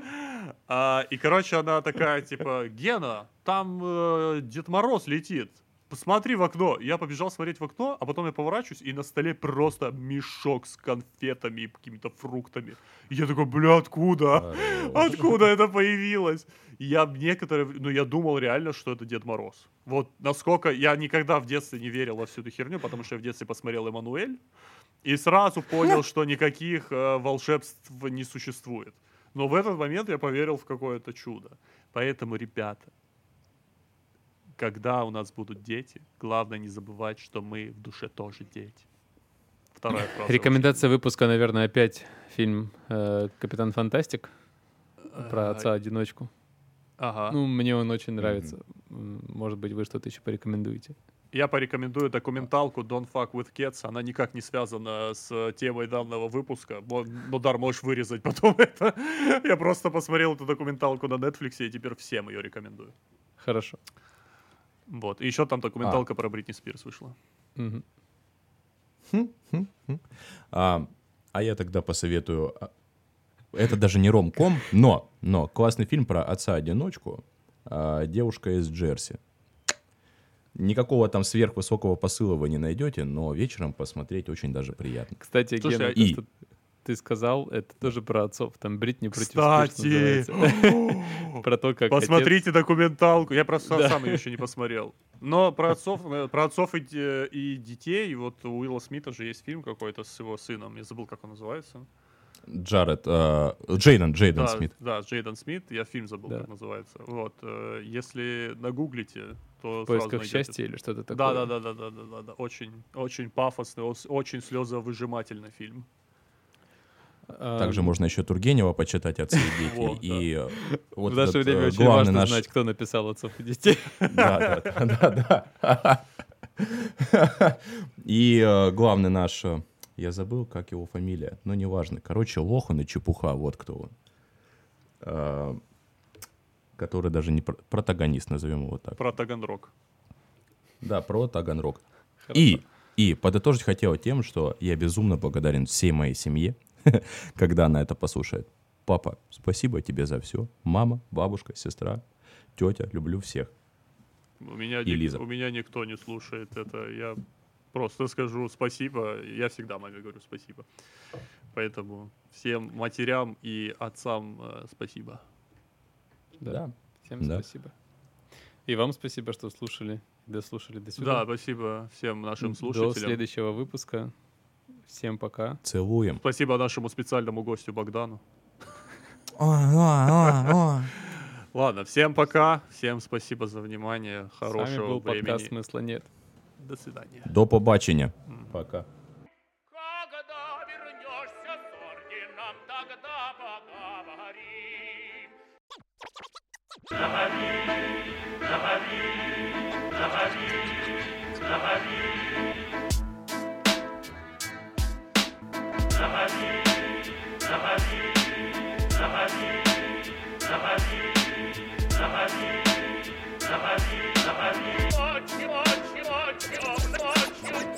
А, И, короче, она такая, типа, Гена, там э, Дед Мороз летит. Посмотри в окно. Я побежал смотреть в окно, а потом я поворачиваюсь, и на столе просто мешок с конфетами и какими-то фруктами. И я такой, бля, откуда? Откуда это появилось? И Я некоторые, ну я думал реально, что это Дед Мороз. Вот насколько я никогда в детстве не верил во всю эту херню, потому что я в детстве посмотрел Эммануэль и сразу понял, что никаких э, волшебств не существует. Но в этот момент я поверил в какое-то чудо. Поэтому, ребята, когда у нас будут дети, главное не забывать, что мы в душе тоже дети. Вторая фраза. Рекомендация выпуска, наверное, опять фильм э, «Капитан Фантастик» про Э, отца-одиночку. Ага. Ну, мне он очень нравится. М, Может быть, вы что-то еще порекомендуете. Я порекомендую документалку Don't Fuck With Cats. Она никак не связана с э, темой данного выпуска. Мо- Ну, Дар, можешь вырезать потом это. Я просто посмотрел эту документалку на Netflix и теперь всем ее рекомендую. Хорошо. Вот. И еще там документалка про Бритни Спирс вышла. Мгм. А, а я тогда посоветую... а, Это даже не ромком, но, но классный фильм про отца-одиночку. а, Девушка из Джерси. Никакого там сверхвысокого посыла вы не найдете, но вечером посмотреть очень даже приятно. Кстати, Слушай, Гена, а- И- ты сказал, это тоже про отцов. Там Бритни против Кстати. Про то, как посмотрите документалку. Я просто Да. сам ее еще не посмотрел. Но про отцов, э, про отцов и, и детей, вот у Уилла Смита же есть фильм какой-то с его сыном. Я забыл, как он называется. Джаред, а, Джейден, Джейден да, Смит. Да, Джейден Смит. Я фильм забыл, Да. как называется. Вот. э, Если нагуглите, то В поисках счастья или что-то такое. Да, да, да, да, да, да, да, да. Очень, очень пафосный, ос- очень слезовыжимательный фильм. А, Также можно еще Тургенева почитать «Отцы и дети». И вот в наше время э, очень главный важно наш... знать, кто написал отцов и детей. Да, да, да, да, да. И э, главный наш, э, я забыл, как его фамилия, но неважно. Короче, Лохан и Чепуха, вот кто он. Который даже не про- протагонист, назовем его так. Про Таганрог. Да, про Таганрог. И, и подытожить хотел тем, что я безумно благодарен всей моей семье, когда она это послушает. Папа, спасибо тебе за все. Мама, бабушка, сестра, тетя, люблю всех. У меня, И ник- Лиза. у меня никто не слушает это. Я просто скажу спасибо. Я всегда маме говорю спасибо. Поэтому всем матерям и отцам э, спасибо. Да. Всем Да. спасибо. И вам спасибо, что слушали, дослушали до Да, сюда. спасибо всем нашим До слушателям. следующего выпуска. Всем пока. Целуем. Спасибо нашему специальному гостю Богдану. Ладно, всем пока. Всем спасибо за внимание. С вами Хорошего был времени. подкаст «Смысла нет». До свидания. До побачення. Пока. Watch, watch, watch, watch, watch.